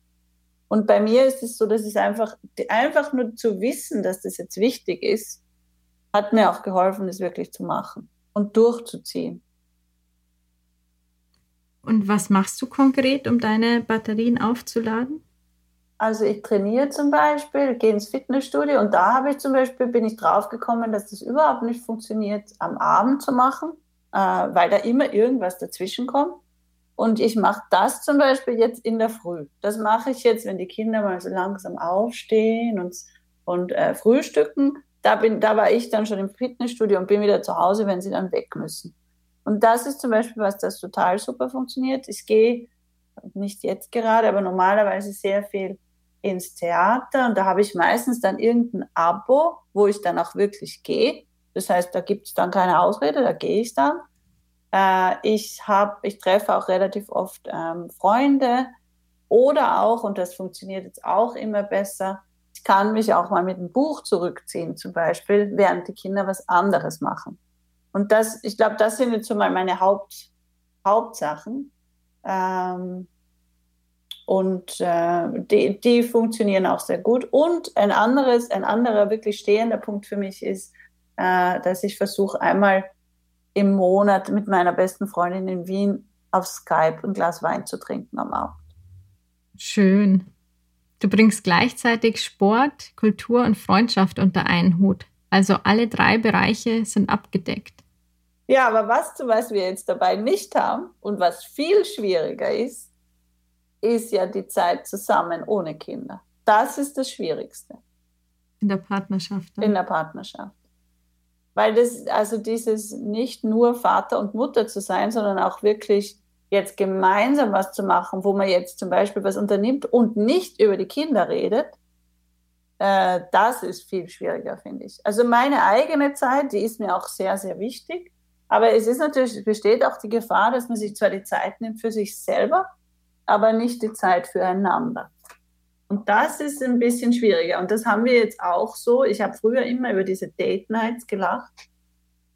S1: Und bei mir ist es so, dass es einfach, einfach nur zu wissen, dass das jetzt wichtig ist, hat mir auch geholfen, das wirklich zu machen und durchzuziehen.
S2: Und was machst du konkret, um deine Batterien aufzuladen?
S1: Also ich trainiere zum Beispiel, gehe ins Fitnessstudio und da habe ich zum Beispiel, bin ich draufgekommen, dass das überhaupt nicht funktioniert, am Abend zu machen, äh, weil da immer irgendwas dazwischen kommt. Und ich mache das zum Beispiel jetzt in der Früh. Das mache ich jetzt, wenn die Kinder mal so langsam aufstehen und, und äh, frühstücken da, bin, da war ich dann schon im Fitnessstudio und bin wieder zu Hause, wenn sie dann weg müssen. Und das ist zum Beispiel was, das total super funktioniert. Ich gehe nicht jetzt gerade, aber normalerweise sehr viel ins Theater und da habe ich meistens dann irgendein Abo, wo ich dann auch wirklich gehe. Das heißt, da gibt es dann keine Ausrede, da gehe ich dann. Äh, ich habe, ich treffe auch relativ oft ähm, Freunde oder auch, und das funktioniert jetzt auch immer besser, ich kann mich auch mal mit einem Buch zurückziehen, zum Beispiel, während die Kinder was anderes machen. Und das, ich glaube, das sind jetzt so mal meine Haupt, Hauptsachen. Ähm, und äh, die, die funktionieren auch sehr gut. Und ein anderes, ein anderer wirklich stehender Punkt für mich ist, äh, dass ich versuche, einmal im Monat mit meiner besten Freundin in Wien auf Skype ein Glas Wein zu trinken am Abend.
S2: Schön. Du bringst gleichzeitig Sport, Kultur und Freundschaft unter einen Hut. Also alle drei Bereiche sind abgedeckt.
S1: Ja, aber was, was wir jetzt dabei nicht haben und was viel schwieriger ist, ist ja die Zeit zusammen ohne Kinder. Das ist das Schwierigste.
S2: In der Partnerschaft.
S1: Dann. In der Partnerschaft. Weil das, also dieses nicht nur Vater und Mutter zu sein, sondern auch wirklich jetzt gemeinsam was zu machen, wo man jetzt zum Beispiel was unternimmt und nicht über die Kinder redet, äh, das ist viel schwieriger, finde ich. Also meine eigene Zeit, die ist mir auch sehr, sehr wichtig. Aber es ist natürlich, besteht auch die Gefahr, dass man sich zwar die Zeit nimmt für sich selber, aber nicht die Zeit füreinander. Und das ist ein bisschen schwieriger. Und das haben wir jetzt auch so. Ich habe früher immer über diese Date Nights gelacht.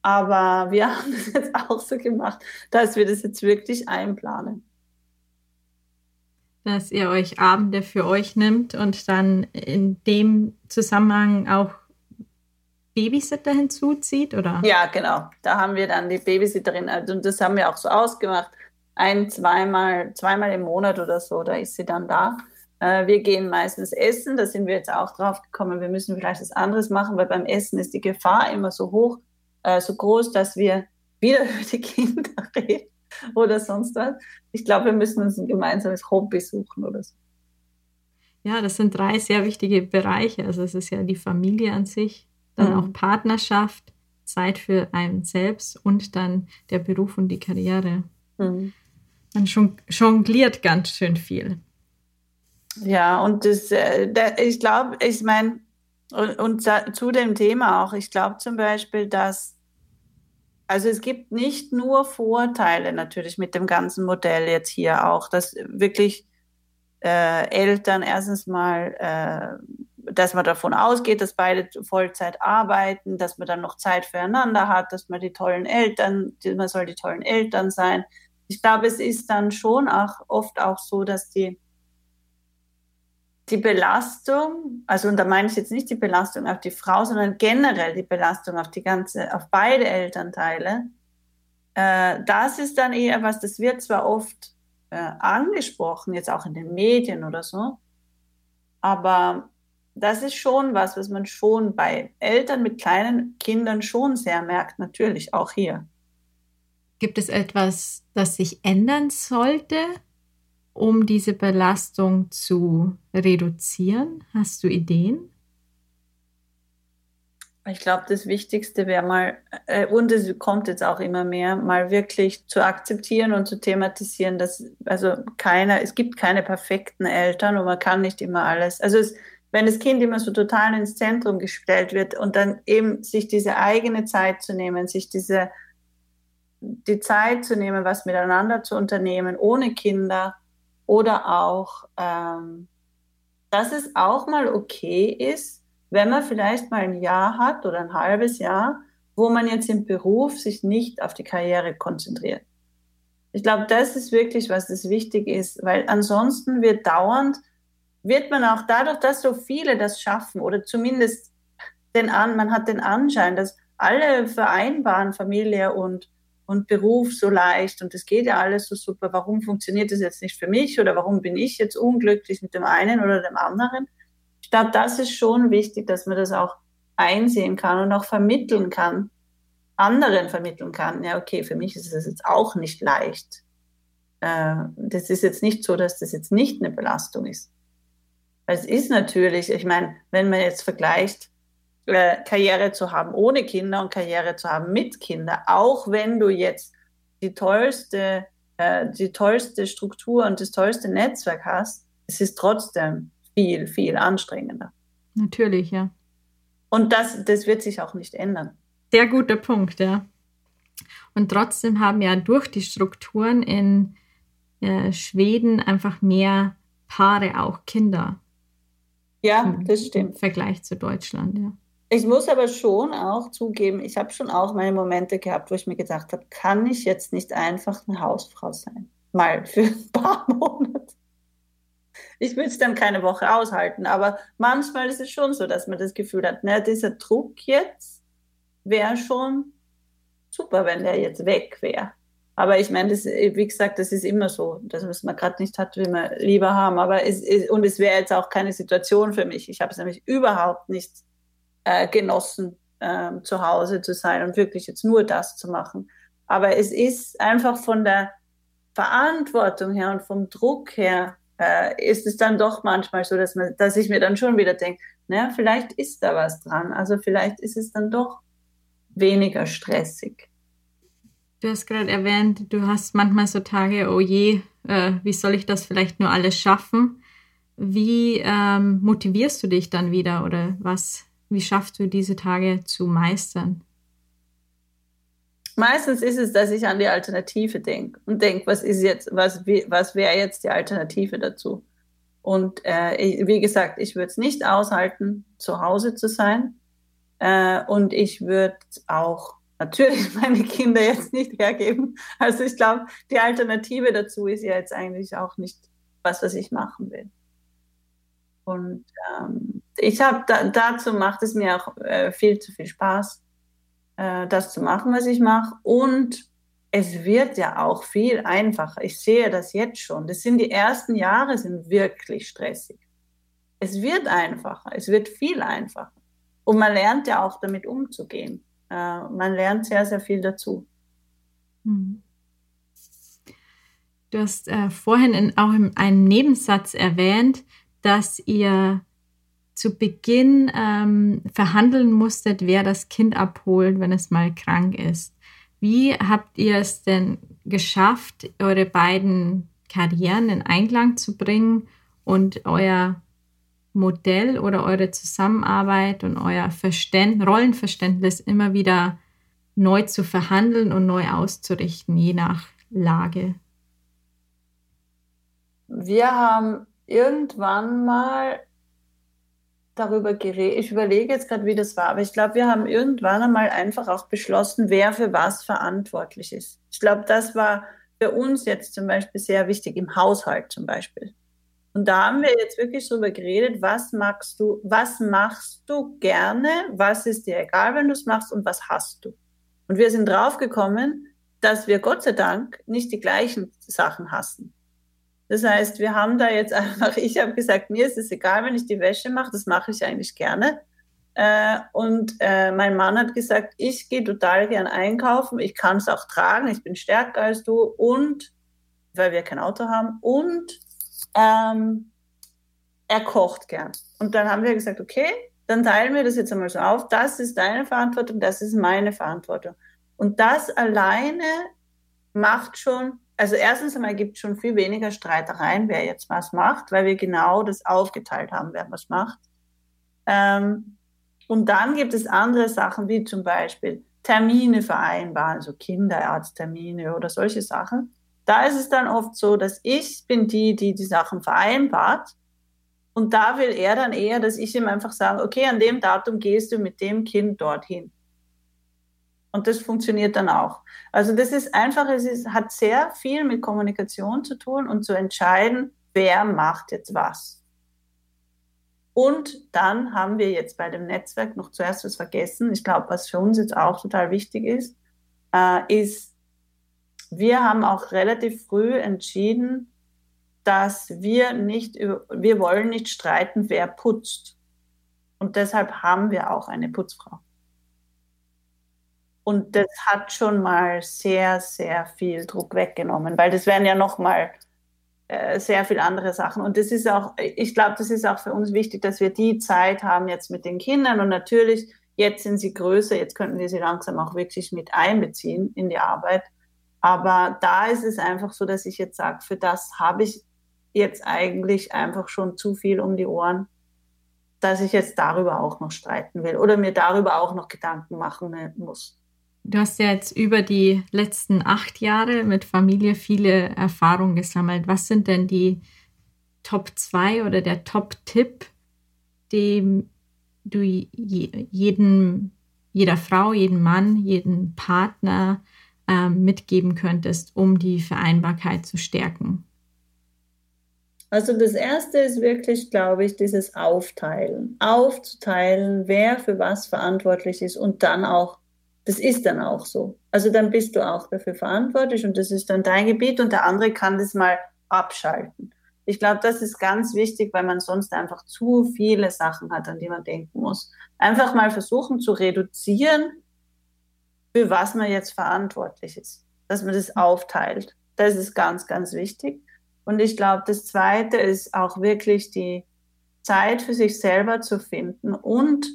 S1: Aber wir haben das jetzt auch so gemacht, dass wir das jetzt wirklich einplanen.
S2: Dass ihr euch Abende für euch nimmt und dann in dem Zusammenhang auch Babysitter hinzuzieht, oder?
S1: Ja, genau. Da haben wir dann die Babysitterin, also, und das haben wir auch so ausgemacht ein, zweimal, zweimal im Monat oder so, da ist sie dann da. Äh, wir gehen meistens essen, da sind wir jetzt auch drauf gekommen, wir müssen vielleicht was anderes machen, weil beim Essen ist die Gefahr immer so hoch, äh, so groß, dass wir wieder über die Kinder reden oder sonst was. Ich glaube, wir müssen uns ein gemeinsames Hobby suchen oder so.
S2: Ja, das sind drei sehr wichtige Bereiche. Also es ist ja die Familie an sich, dann mhm. auch Partnerschaft, Zeit für einen selbst und dann der Beruf und die Karriere. Mhm. Man jongliert ganz schön viel.
S1: Ja, und das, äh, ich glaube, ich meine, und, und, zu dem Thema auch, ich glaube zum Beispiel, dass, also es gibt nicht nur Vorteile natürlich mit dem ganzen Modell jetzt hier auch, dass wirklich äh, Eltern erstens mal, äh, dass man davon ausgeht, dass beide Vollzeit arbeiten, dass man dann noch Zeit füreinander hat, dass man die tollen Eltern, man soll die tollen Eltern sein, ich glaube, es ist dann schon auch oft auch so, dass die, die Belastung, also und da meine ich jetzt nicht die Belastung auf die Frau, sondern generell die Belastung auf die ganze, auf beide Elternteile, äh, das ist dann eher was, das wird zwar oft äh, angesprochen, jetzt auch in den Medien oder so, aber das ist schon was, was man schon bei Eltern mit kleinen Kindern schon sehr merkt, natürlich auch hier.
S2: Gibt es etwas, das sich ändern sollte, um diese Belastung zu reduzieren? Hast du Ideen?
S1: Ich glaube, das Wichtigste wäre mal, äh, und es kommt jetzt auch immer mehr, mal wirklich zu akzeptieren und zu thematisieren, dass also keiner, es gibt keine perfekten Eltern und man kann nicht immer alles. Also es, wenn das Kind immer so total ins Zentrum gestellt wird und dann eben sich diese eigene Zeit zu nehmen, sich diese die Zeit zu nehmen, was miteinander zu unternehmen, ohne Kinder oder auch, ähm, dass es auch mal okay ist, wenn man vielleicht mal ein Jahr hat oder ein halbes Jahr, wo man jetzt im Beruf sich nicht auf die Karriere konzentriert. Ich glaube, das ist wirklich, was das wichtig ist, weil ansonsten wird dauernd, wird man auch dadurch, dass so viele das schaffen oder zumindest den an, man hat den Anschein, dass alle vereinbaren Familie und und Beruf so leicht und es geht ja alles so super. Warum funktioniert das jetzt nicht für mich oder warum bin ich jetzt unglücklich mit dem einen oder dem anderen? Ich glaube, das ist schon wichtig, dass man das auch einsehen kann und auch vermitteln kann, anderen vermitteln kann. Ja, okay, für mich ist es jetzt auch nicht leicht. Äh, das ist jetzt nicht so, dass das jetzt nicht eine Belastung ist. Es ist natürlich, ich meine, wenn man jetzt vergleicht, äh, Karriere zu haben ohne Kinder und Karriere zu haben mit Kindern, auch wenn du jetzt die tollste, äh, die tollste Struktur und das tollste Netzwerk hast, es ist trotzdem viel, viel anstrengender.
S2: Natürlich, ja.
S1: Und das, das wird sich auch nicht ändern.
S2: Sehr guter Punkt, ja. Und trotzdem haben ja durch die Strukturen in äh, Schweden einfach mehr Paare auch Kinder.
S1: Ja, das stimmt.
S2: Im Vergleich zu Deutschland, ja.
S1: Ich muss aber schon auch zugeben, ich habe schon auch meine Momente gehabt, wo ich mir gedacht habe, kann ich jetzt nicht einfach eine Hausfrau sein? Mal für ein paar Monate. Ich will es dann keine Woche aushalten, aber manchmal ist es schon so, dass man das Gefühl hat, na, dieser Druck jetzt wäre schon super, wenn der jetzt weg wäre. Aber ich meine, wie gesagt, das ist immer so, dass man es gerade nicht hat, wie wir lieber haben. Aber es, es und es wäre jetzt auch keine Situation für mich. Ich habe es nämlich überhaupt nicht äh, genossen, äh, zu Hause zu sein und wirklich jetzt nur das zu machen. Aber es ist einfach von der Verantwortung her und vom Druck her, äh, ist es dann doch manchmal so, dass, man, dass ich mir dann schon wieder denke, naja, vielleicht ist da was dran. Also vielleicht ist es dann doch weniger stressig.
S2: Du hast gerade erwähnt, du hast manchmal so Tage, oh je, äh, wie soll ich das vielleicht nur alles schaffen? Wie ähm, motivierst du dich dann wieder oder was wie schaffst du diese Tage zu meistern?
S1: Meistens ist es, dass ich an die Alternative denke und denke, was ist jetzt, was, was wäre jetzt die Alternative dazu? Und äh, wie gesagt, ich würde es nicht aushalten, zu Hause zu sein. Äh, und ich würde auch natürlich meine Kinder jetzt nicht hergeben. Also ich glaube, die Alternative dazu ist ja jetzt eigentlich auch nicht was, was ich machen will. Und ähm, ich habe da, dazu macht es mir auch äh, viel zu viel Spaß, äh, das zu machen, was ich mache. Und es wird ja auch viel einfacher. Ich sehe das jetzt schon. Das sind die ersten Jahre sind wirklich stressig. Es wird einfacher. Es wird viel einfacher. Und man lernt ja auch damit umzugehen. Äh, man lernt sehr, sehr viel dazu. Hm.
S2: Du hast äh, vorhin in, auch in einem Nebensatz erwähnt, dass ihr zu Beginn ähm, verhandeln musstet, wer das Kind abholt, wenn es mal krank ist. Wie habt ihr es denn geschafft, eure beiden Karrieren in Einklang zu bringen und euer Modell oder eure Zusammenarbeit und euer Verständ Rollenverständnis immer wieder neu zu verhandeln und neu auszurichten, je nach Lage?
S1: Wir haben irgendwann mal darüber geredet. Ich überlege jetzt gerade, wie das war, aber ich glaube, wir haben irgendwann einmal einfach auch beschlossen, wer für was verantwortlich ist. Ich glaube, das war für uns jetzt zum Beispiel sehr wichtig, im Haushalt zum Beispiel. Und da haben wir jetzt wirklich darüber geredet, was magst du, was machst du gerne, was ist dir egal, wenn du es machst und was hast du. Und wir sind draufgekommen, dass wir Gott sei Dank nicht die gleichen Sachen hassen. Das heißt, wir haben da jetzt einfach, ich habe gesagt, mir ist es egal, wenn ich die Wäsche mache, das mache ich eigentlich gerne. Äh, und äh, mein Mann hat gesagt, ich gehe total gern einkaufen, ich kann es auch tragen, ich bin stärker als du und, weil wir kein Auto haben, und ähm, er kocht gern. Und dann haben wir gesagt, okay, dann teilen wir das jetzt einmal so auf, das ist deine Verantwortung, das ist meine Verantwortung. Und das alleine macht schon also erstens einmal gibt es schon viel weniger Streitereien, wer jetzt was macht, weil wir genau das aufgeteilt haben, wer was macht. Ähm, und dann gibt es andere Sachen, wie zum Beispiel Termine vereinbaren, so Kinderarzttermine oder solche Sachen. Da ist es dann oft so, dass ich bin die, die die Sachen vereinbart. Und da will er dann eher, dass ich ihm einfach sage, okay, an dem Datum gehst du mit dem Kind dorthin. Und das funktioniert dann auch. Also das ist einfach, es ist, hat sehr viel mit Kommunikation zu tun und zu entscheiden, wer macht jetzt was. Und dann haben wir jetzt bei dem Netzwerk noch zuerst was vergessen. Ich glaube, was für uns jetzt auch total wichtig ist, äh, ist, wir haben auch relativ früh entschieden, dass wir nicht, wir wollen nicht streiten, wer putzt. Und deshalb haben wir auch eine Putzfrau. Und das hat schon mal sehr, sehr viel Druck weggenommen, weil das wären ja noch mal äh, sehr viele andere Sachen. Und das ist auch, ich glaube, das ist auch für uns wichtig, dass wir die Zeit haben jetzt mit den Kindern. Und natürlich, jetzt sind sie größer, jetzt könnten wir sie langsam auch wirklich mit einbeziehen in die Arbeit. Aber da ist es einfach so, dass ich jetzt sage, für das habe ich jetzt eigentlich einfach schon zu viel um die Ohren, dass ich jetzt darüber auch noch streiten will oder mir darüber auch noch Gedanken machen muss.
S2: Du hast ja jetzt über die letzten acht Jahre mit Familie viele Erfahrungen gesammelt. Was sind denn die Top 2 oder der Top-Tipp, den du jeden, jeder Frau, jeden Mann, jeden Partner äh, mitgeben könntest, um die Vereinbarkeit zu stärken?
S1: Also das Erste ist wirklich, glaube ich, dieses Aufteilen. Aufzuteilen, wer für was verantwortlich ist und dann auch, das ist dann auch so. Also dann bist du auch dafür verantwortlich und das ist dann dein Gebiet und der andere kann das mal abschalten. Ich glaube, das ist ganz wichtig, weil man sonst einfach zu viele Sachen hat, an die man denken muss. Einfach mal versuchen zu reduzieren, für was man jetzt verantwortlich ist. Dass man das aufteilt. Das ist ganz, ganz wichtig. Und ich glaube, das Zweite ist auch wirklich die Zeit für sich selber zu finden und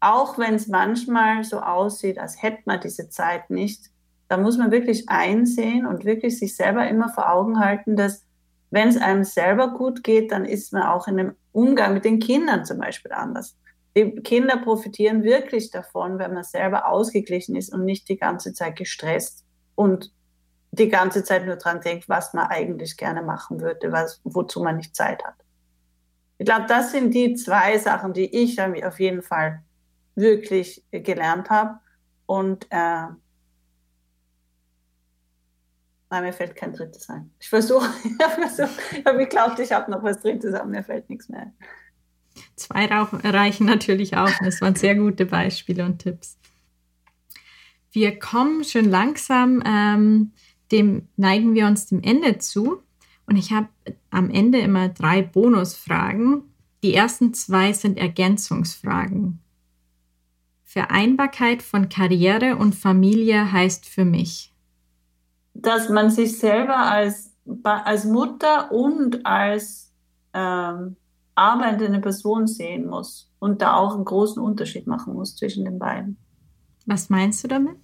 S1: auch wenn es manchmal so aussieht, als hätte man diese Zeit nicht, da muss man wirklich einsehen und wirklich sich selber immer vor Augen halten, dass wenn es einem selber gut geht, dann ist man auch in dem Umgang mit den Kindern zum Beispiel anders. Die Kinder profitieren wirklich davon, wenn man selber ausgeglichen ist und nicht die ganze Zeit gestresst und die ganze Zeit nur dran denkt, was man eigentlich gerne machen würde, was, wozu man nicht Zeit hat. Ich glaube, das sind die zwei Sachen, die ich auf jeden Fall wirklich gelernt habe. Und äh, nein, mir fällt kein drittes ein. Ich versuche, ich habe hab geglaubt, ich habe noch was drittes, aber mir fällt nichts mehr ein.
S2: Zwei reichen natürlich auch. Das waren sehr gute Beispiele und Tipps. Wir kommen schon langsam ähm, dem neigen wir uns dem Ende zu. Und ich habe am Ende immer drei Bonusfragen. Die ersten zwei sind Ergänzungsfragen. Vereinbarkeit von Karriere und Familie heißt für mich.
S1: Dass man sich selber als, als Mutter und als ähm, arbeitende Person sehen muss und da auch einen großen Unterschied machen muss zwischen den beiden.
S2: Was meinst du damit?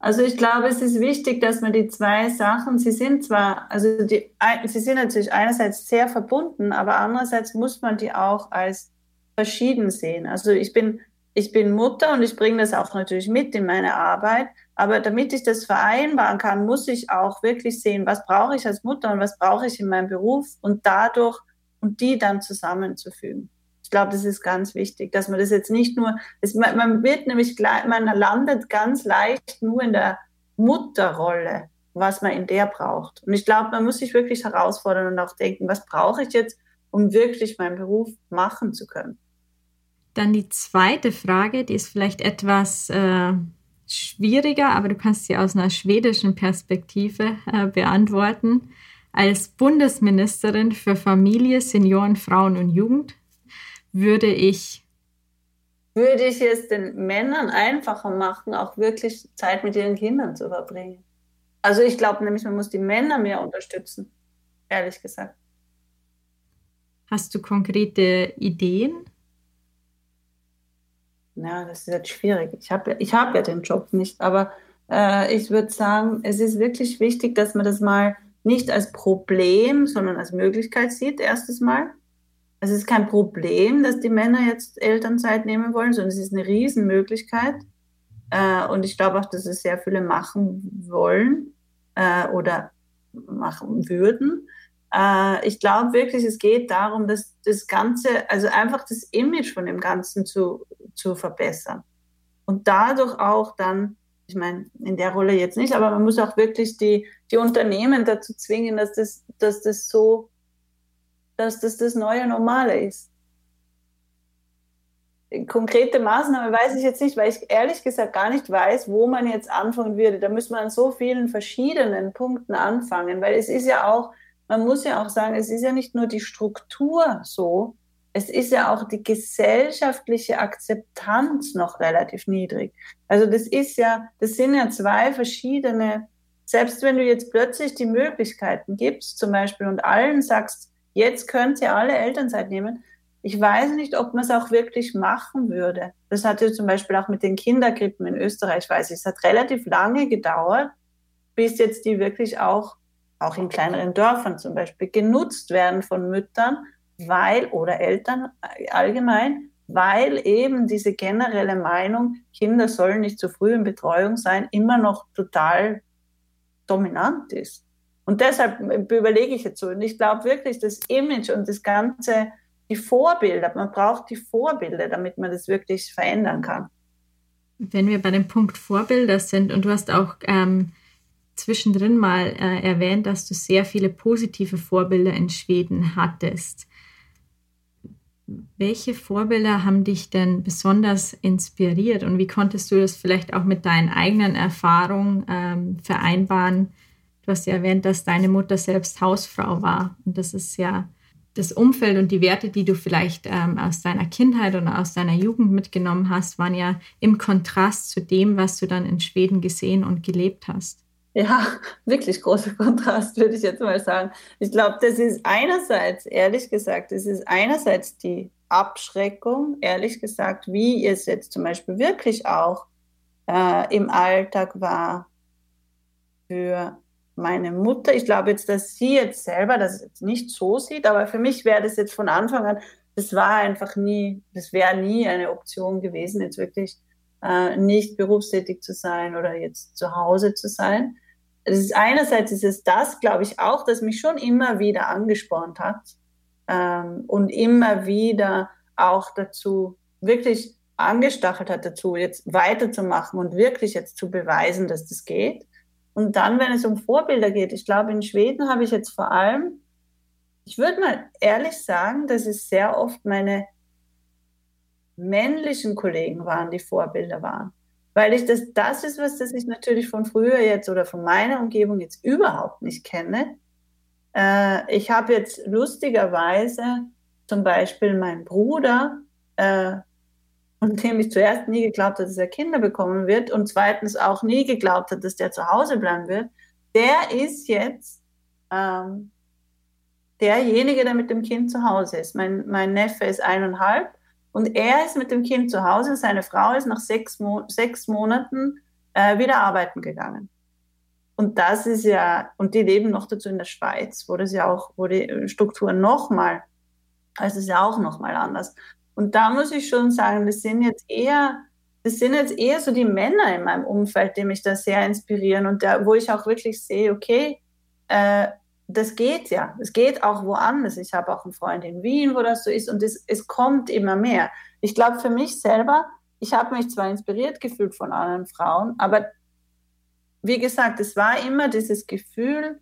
S1: Also ich glaube, es ist wichtig, dass man die zwei Sachen, sie sind zwar, also die, sie sind natürlich einerseits sehr verbunden, aber andererseits muss man die auch als verschieden sehen. Also ich bin, ich bin Mutter und ich bringe das auch natürlich mit in meine Arbeit. Aber damit ich das vereinbaren kann, muss ich auch wirklich sehen, was brauche ich als Mutter und was brauche ich in meinem Beruf und dadurch und die dann zusammenzufügen glaube, das ist ganz wichtig, dass man das jetzt nicht nur, das, man, wird nämlich, man landet ganz leicht nur in der Mutterrolle, was man in der braucht. Und ich glaube, man muss sich wirklich herausfordern und auch denken, was brauche ich jetzt, um wirklich meinen Beruf machen zu können.
S2: Dann die zweite Frage, die ist vielleicht etwas äh, schwieriger, aber du kannst sie aus einer schwedischen Perspektive äh, beantworten. Als Bundesministerin für Familie, Senioren, Frauen und Jugend, würde ich
S1: würde ich es den Männern einfacher machen, auch wirklich Zeit mit ihren Kindern zu verbringen. Also ich glaube nämlich, man muss die Männer mehr unterstützen, ehrlich gesagt.
S2: Hast du konkrete Ideen?
S1: Ja, das ist jetzt schwierig. Ich habe ich hab ja den Job nicht, aber äh, ich würde sagen, es ist wirklich wichtig, dass man das mal nicht als Problem, sondern als Möglichkeit sieht, erstes Mal. Es ist kein Problem, dass die Männer jetzt Elternzeit nehmen wollen, sondern es ist eine Riesenmöglichkeit. Äh, und ich glaube auch, dass es sehr viele machen wollen äh, oder machen würden. Äh, ich glaube wirklich, es geht darum, dass das Ganze, also einfach das Image von dem Ganzen zu, zu verbessern. Und dadurch auch dann, ich meine, in der Rolle jetzt nicht, aber man muss auch wirklich die, die Unternehmen dazu zwingen, dass das, dass das so dass das das neue Normale ist. Konkrete Maßnahme weiß ich jetzt nicht, weil ich ehrlich gesagt gar nicht weiß, wo man jetzt anfangen würde. Da müsste man an so vielen verschiedenen Punkten anfangen, weil es ist ja auch, man muss ja auch sagen, es ist ja nicht nur die Struktur so, es ist ja auch die gesellschaftliche Akzeptanz noch relativ niedrig. Also das ist ja, das sind ja zwei verschiedene, selbst wenn du jetzt plötzlich die Möglichkeiten gibst, zum Beispiel, und allen sagst, Jetzt könnt ihr alle Elternzeit nehmen. Ich weiß nicht, ob man es auch wirklich machen würde. Das hatte zum Beispiel auch mit den Kinderkrippen in Österreich, weiß ich. Es hat relativ lange gedauert, bis jetzt die wirklich auch, auch in kleineren Dörfern zum Beispiel, genutzt werden von Müttern, weil, oder Eltern allgemein, weil eben diese generelle Meinung, Kinder sollen nicht zu früh in Betreuung sein, immer noch total dominant ist. Und deshalb überlege ich jetzt so. Und ich glaube wirklich, das Image und das ganze, die Vorbilder, man braucht die Vorbilder, damit man das wirklich verändern kann.
S2: Wenn wir bei dem Punkt Vorbilder sind und du hast auch ähm, zwischendrin mal äh, erwähnt, dass du sehr viele positive Vorbilder in Schweden hattest. Welche Vorbilder haben dich denn besonders inspiriert und wie konntest du das vielleicht auch mit deinen eigenen Erfahrungen ähm, vereinbaren? Du hast ja erwähnt, dass deine Mutter selbst Hausfrau war und das ist ja das Umfeld und die Werte, die du vielleicht ähm, aus deiner Kindheit oder aus deiner Jugend mitgenommen hast, waren ja im Kontrast zu dem, was du dann in Schweden gesehen und gelebt hast.
S1: Ja, wirklich großer Kontrast, würde ich jetzt mal sagen. Ich glaube, das ist einerseits, ehrlich gesagt, das ist einerseits die Abschreckung, ehrlich gesagt, wie es jetzt zum Beispiel wirklich auch äh, im Alltag war für meine Mutter. Ich glaube jetzt, dass sie jetzt selber das jetzt nicht so sieht, aber für mich wäre das jetzt von Anfang an, das war einfach nie, das wäre nie eine Option gewesen, jetzt wirklich äh, nicht berufstätig zu sein oder jetzt zu Hause zu sein ist einerseits ist es das, glaube ich, auch, das mich schon immer wieder angespornt hat ähm, und immer wieder auch dazu wirklich angestachelt hat dazu, jetzt weiterzumachen und wirklich jetzt zu beweisen, dass das geht. Und dann, wenn es um Vorbilder geht, ich glaube, in Schweden habe ich jetzt vor allem, ich würde mal ehrlich sagen, dass es sehr oft meine männlichen Kollegen waren, die Vorbilder waren weil ich das, das ist was, das ich natürlich von früher jetzt oder von meiner Umgebung jetzt überhaupt nicht kenne. Äh, ich habe jetzt lustigerweise zum Beispiel meinen Bruder, äh, von dem ich zuerst nie geglaubt habe, dass er Kinder bekommen wird und zweitens auch nie geglaubt habe, dass der zu Hause bleiben wird, der ist jetzt ähm, derjenige, der mit dem Kind zu Hause ist. Mein, mein Neffe ist eineinhalb und er ist mit dem Kind zu Hause, seine Frau ist nach sechs, Mo sechs Monaten äh, wieder arbeiten gegangen. Und das ist ja, und die leben noch dazu in der Schweiz, wo das ja auch, wo die Strukturen nochmal, also ist ja auch nochmal anders. Und da muss ich schon sagen, das sind jetzt eher, das sind jetzt eher so die Männer in meinem Umfeld, die mich da sehr inspirieren und da, wo ich auch wirklich sehe, okay, äh, das geht ja. Es geht auch woanders. Ich habe auch einen Freund in Wien, wo das so ist und es, es kommt immer mehr. Ich glaube, für mich selber, ich habe mich zwar inspiriert gefühlt von anderen Frauen, aber wie gesagt, es war immer dieses Gefühl,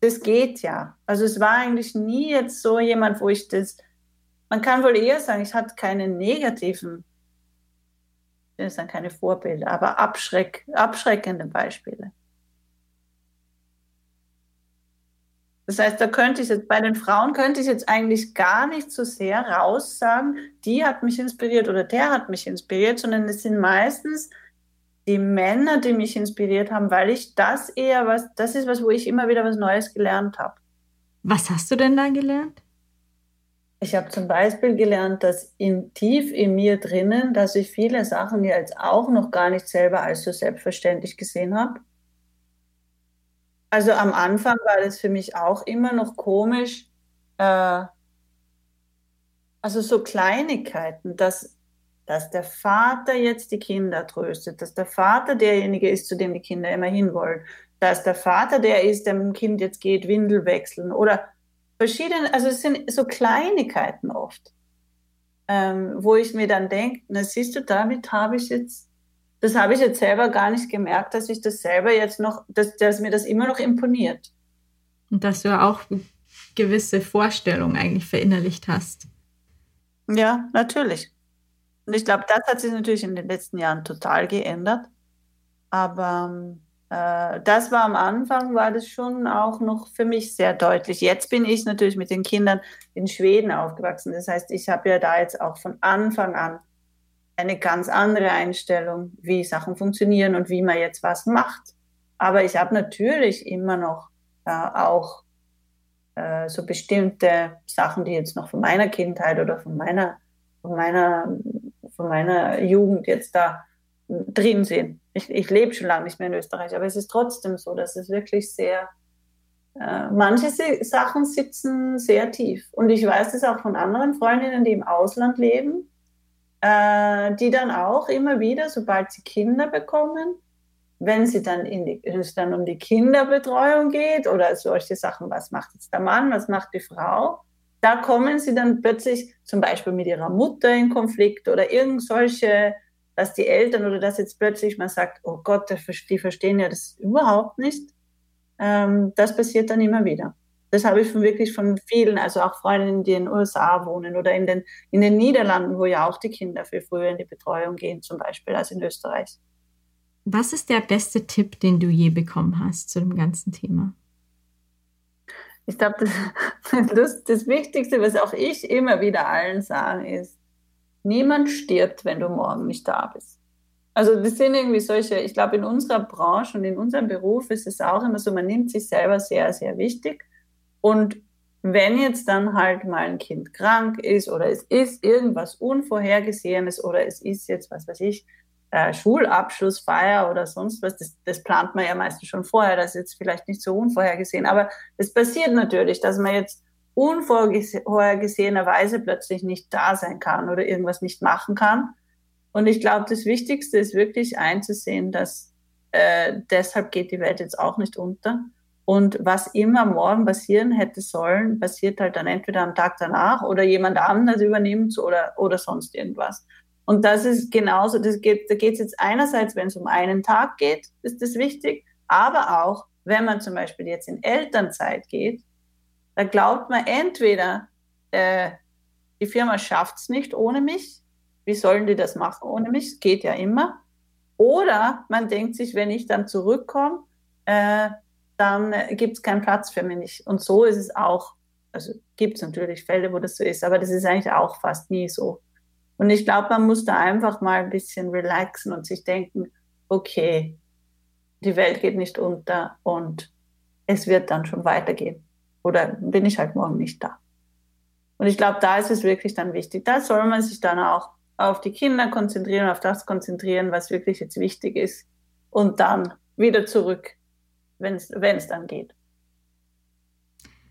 S1: das geht ja. Also es war eigentlich nie jetzt so jemand, wo ich das, man kann wohl eher sagen, ich hatte keine negativen, das sind keine Vorbilder, aber abschreck, abschreckende Beispiele. Das heißt, da könnte ich jetzt, bei den Frauen könnte ich jetzt eigentlich gar nicht so sehr raus sagen, die hat mich inspiriert oder der hat mich inspiriert, sondern es sind meistens die Männer, die mich inspiriert haben, weil ich das eher was, das ist was, wo ich immer wieder was Neues gelernt habe.
S2: Was hast du denn da gelernt?
S1: Ich habe zum Beispiel gelernt, dass in, tief in mir drinnen, dass ich viele Sachen jetzt auch noch gar nicht selber als so selbstverständlich gesehen habe also am Anfang war das für mich auch immer noch komisch. Äh, also so Kleinigkeiten, dass, dass der Vater jetzt die Kinder tröstet, dass der Vater derjenige ist, zu dem die Kinder immer hinwollen, dass der Vater der ist, der mit dem Kind jetzt geht, Windel wechseln oder verschiedene, also es sind so Kleinigkeiten oft, ähm, wo ich mir dann denke, na siehst du, damit habe ich jetzt das habe ich jetzt selber gar nicht gemerkt, dass ich das selber jetzt noch, dass, dass mir das immer noch imponiert.
S2: Und dass du auch gewisse Vorstellungen eigentlich verinnerlicht hast.
S1: Ja, natürlich. Und ich glaube, das hat sich natürlich in den letzten Jahren total geändert. Aber äh, das war am Anfang, war das schon auch noch für mich sehr deutlich. Jetzt bin ich natürlich mit den Kindern in Schweden aufgewachsen. Das heißt, ich habe ja da jetzt auch von Anfang an eine ganz andere Einstellung, wie Sachen funktionieren und wie man jetzt was macht. Aber ich habe natürlich immer noch äh, auch äh, so bestimmte Sachen, die jetzt noch von meiner Kindheit oder von meiner, von meiner, von meiner Jugend jetzt da drin sind. Ich, ich lebe schon lange nicht mehr in Österreich, aber es ist trotzdem so, dass es wirklich sehr, äh, manche Sachen sitzen sehr tief. Und ich weiß das auch von anderen Freundinnen, die im Ausland leben, äh, die dann auch immer wieder, sobald sie Kinder bekommen, wenn sie dann in die, wenn es dann um die Kinderbetreuung geht oder solche Sachen, was macht jetzt der Mann, was macht die Frau, da kommen sie dann plötzlich zum Beispiel mit ihrer Mutter in Konflikt oder irgend solche, dass die Eltern oder dass jetzt plötzlich man sagt, oh Gott, die verstehen ja das überhaupt nicht. Ähm, das passiert dann immer wieder. Das habe ich von wirklich von vielen, also auch Freundinnen, die in den USA wohnen oder in den, in den Niederlanden, wo ja auch die Kinder viel früher in die Betreuung gehen, zum Beispiel, als in Österreich.
S2: Was ist der beste Tipp, den du je bekommen hast zu dem ganzen Thema?
S1: Ich glaube, das, das, das Wichtigste, was auch ich immer wieder allen sage, ist, niemand stirbt, wenn du morgen nicht da bist. Also das sind irgendwie solche, ich glaube, in unserer Branche und in unserem Beruf ist es auch immer so, man nimmt sich selber sehr, sehr wichtig. Und wenn jetzt dann halt mal ein Kind krank ist oder es ist irgendwas Unvorhergesehenes oder es ist jetzt, was weiß ich, äh, Schulabschlussfeier oder sonst was, das, das plant man ja meistens schon vorher, das ist jetzt vielleicht nicht so unvorhergesehen, aber es passiert natürlich, dass man jetzt unvorhergesehenerweise plötzlich nicht da sein kann oder irgendwas nicht machen kann. Und ich glaube, das Wichtigste ist wirklich einzusehen, dass äh, deshalb geht die Welt jetzt auch nicht unter. Und was immer morgen passieren hätte sollen, passiert halt dann entweder am Tag danach oder jemand anderes übernimmt oder, oder sonst irgendwas. Und das ist genauso, das geht, da geht es jetzt einerseits, wenn es um einen Tag geht, ist das wichtig, aber auch, wenn man zum Beispiel jetzt in Elternzeit geht, da glaubt man entweder, äh, die Firma schafft es nicht ohne mich, wie sollen die das machen ohne mich? Geht ja immer. Oder man denkt sich, wenn ich dann zurückkomme, äh, dann gibt es keinen Platz für mich. Und so ist es auch. Also gibt es natürlich Fälle, wo das so ist, aber das ist eigentlich auch fast nie so. Und ich glaube, man muss da einfach mal ein bisschen relaxen und sich denken, okay, die Welt geht nicht unter und es wird dann schon weitergehen. Oder bin ich halt morgen nicht da. Und ich glaube, da ist es wirklich dann wichtig. Da soll man sich dann auch auf die Kinder konzentrieren, auf das konzentrieren, was wirklich jetzt wichtig ist. Und dann wieder zurück, wenn es dann geht.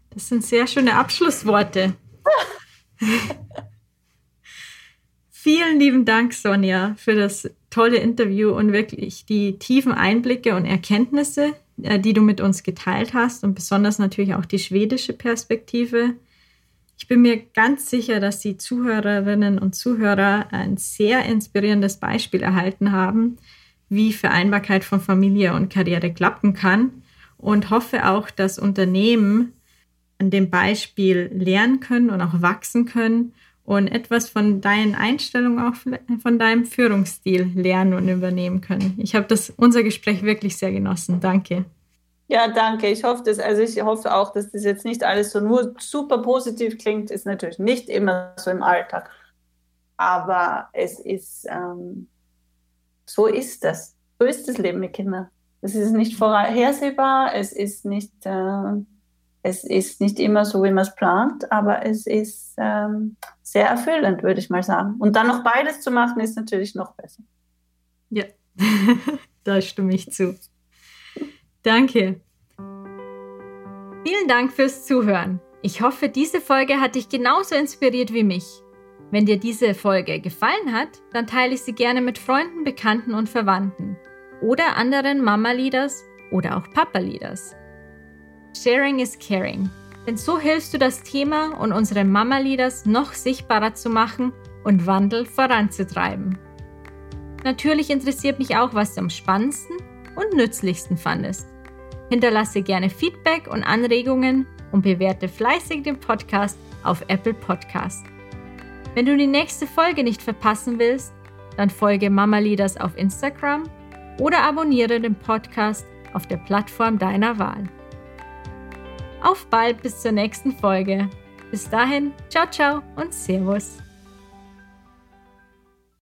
S2: Das sind sehr schöne Abschlussworte. Vielen lieben Dank, Sonja, für das tolle Interview und wirklich die tiefen Einblicke und Erkenntnisse, äh, die du mit uns geteilt hast und besonders natürlich auch die schwedische Perspektive. Ich bin mir ganz sicher, dass die Zuhörerinnen und Zuhörer ein sehr inspirierendes Beispiel erhalten haben, wie Vereinbarkeit von Familie und Karriere klappen kann und hoffe auch, dass Unternehmen an dem Beispiel lernen können und auch wachsen können und etwas von deinen Einstellungen, auch von deinem Führungsstil lernen und übernehmen können. Ich habe das unser Gespräch wirklich sehr genossen. Danke.
S1: Ja, danke. Ich hoffe das, also ich hoffe auch, dass das jetzt nicht alles so nur super positiv klingt. Ist natürlich nicht immer so im Alltag. Aber es ist, ähm, so ist das. So ist das Leben mit Kindern. Es ist nicht vorhersehbar, es ist nicht, äh, es ist nicht immer so, wie man es plant, aber es ist ähm, sehr erfüllend, würde ich mal sagen. Und dann noch beides zu machen, ist natürlich noch besser.
S2: Ja, da stimme ich zu. Danke. Vielen Dank fürs Zuhören. Ich hoffe, diese Folge hat dich genauso inspiriert wie mich. Wenn dir diese Folge gefallen hat, dann teile ich sie gerne mit Freunden, Bekannten und Verwandten oder anderen Mama-Leaders oder auch Papa-Leaders. Sharing is Caring. Denn so hilfst du das Thema und unsere Mama-Leaders noch sichtbarer zu machen und Wandel voranzutreiben. Natürlich interessiert mich auch, was du am spannendsten und nützlichsten fandest. Hinterlasse gerne Feedback und Anregungen und bewerte fleißig den Podcast auf Apple Podcast. Wenn du die nächste Folge nicht verpassen willst, dann folge Mama Leaders auf Instagram oder abonniere den Podcast auf der Plattform deiner Wahl. Auf bald bis zur nächsten Folge. Bis dahin, ciao, ciao und Servus.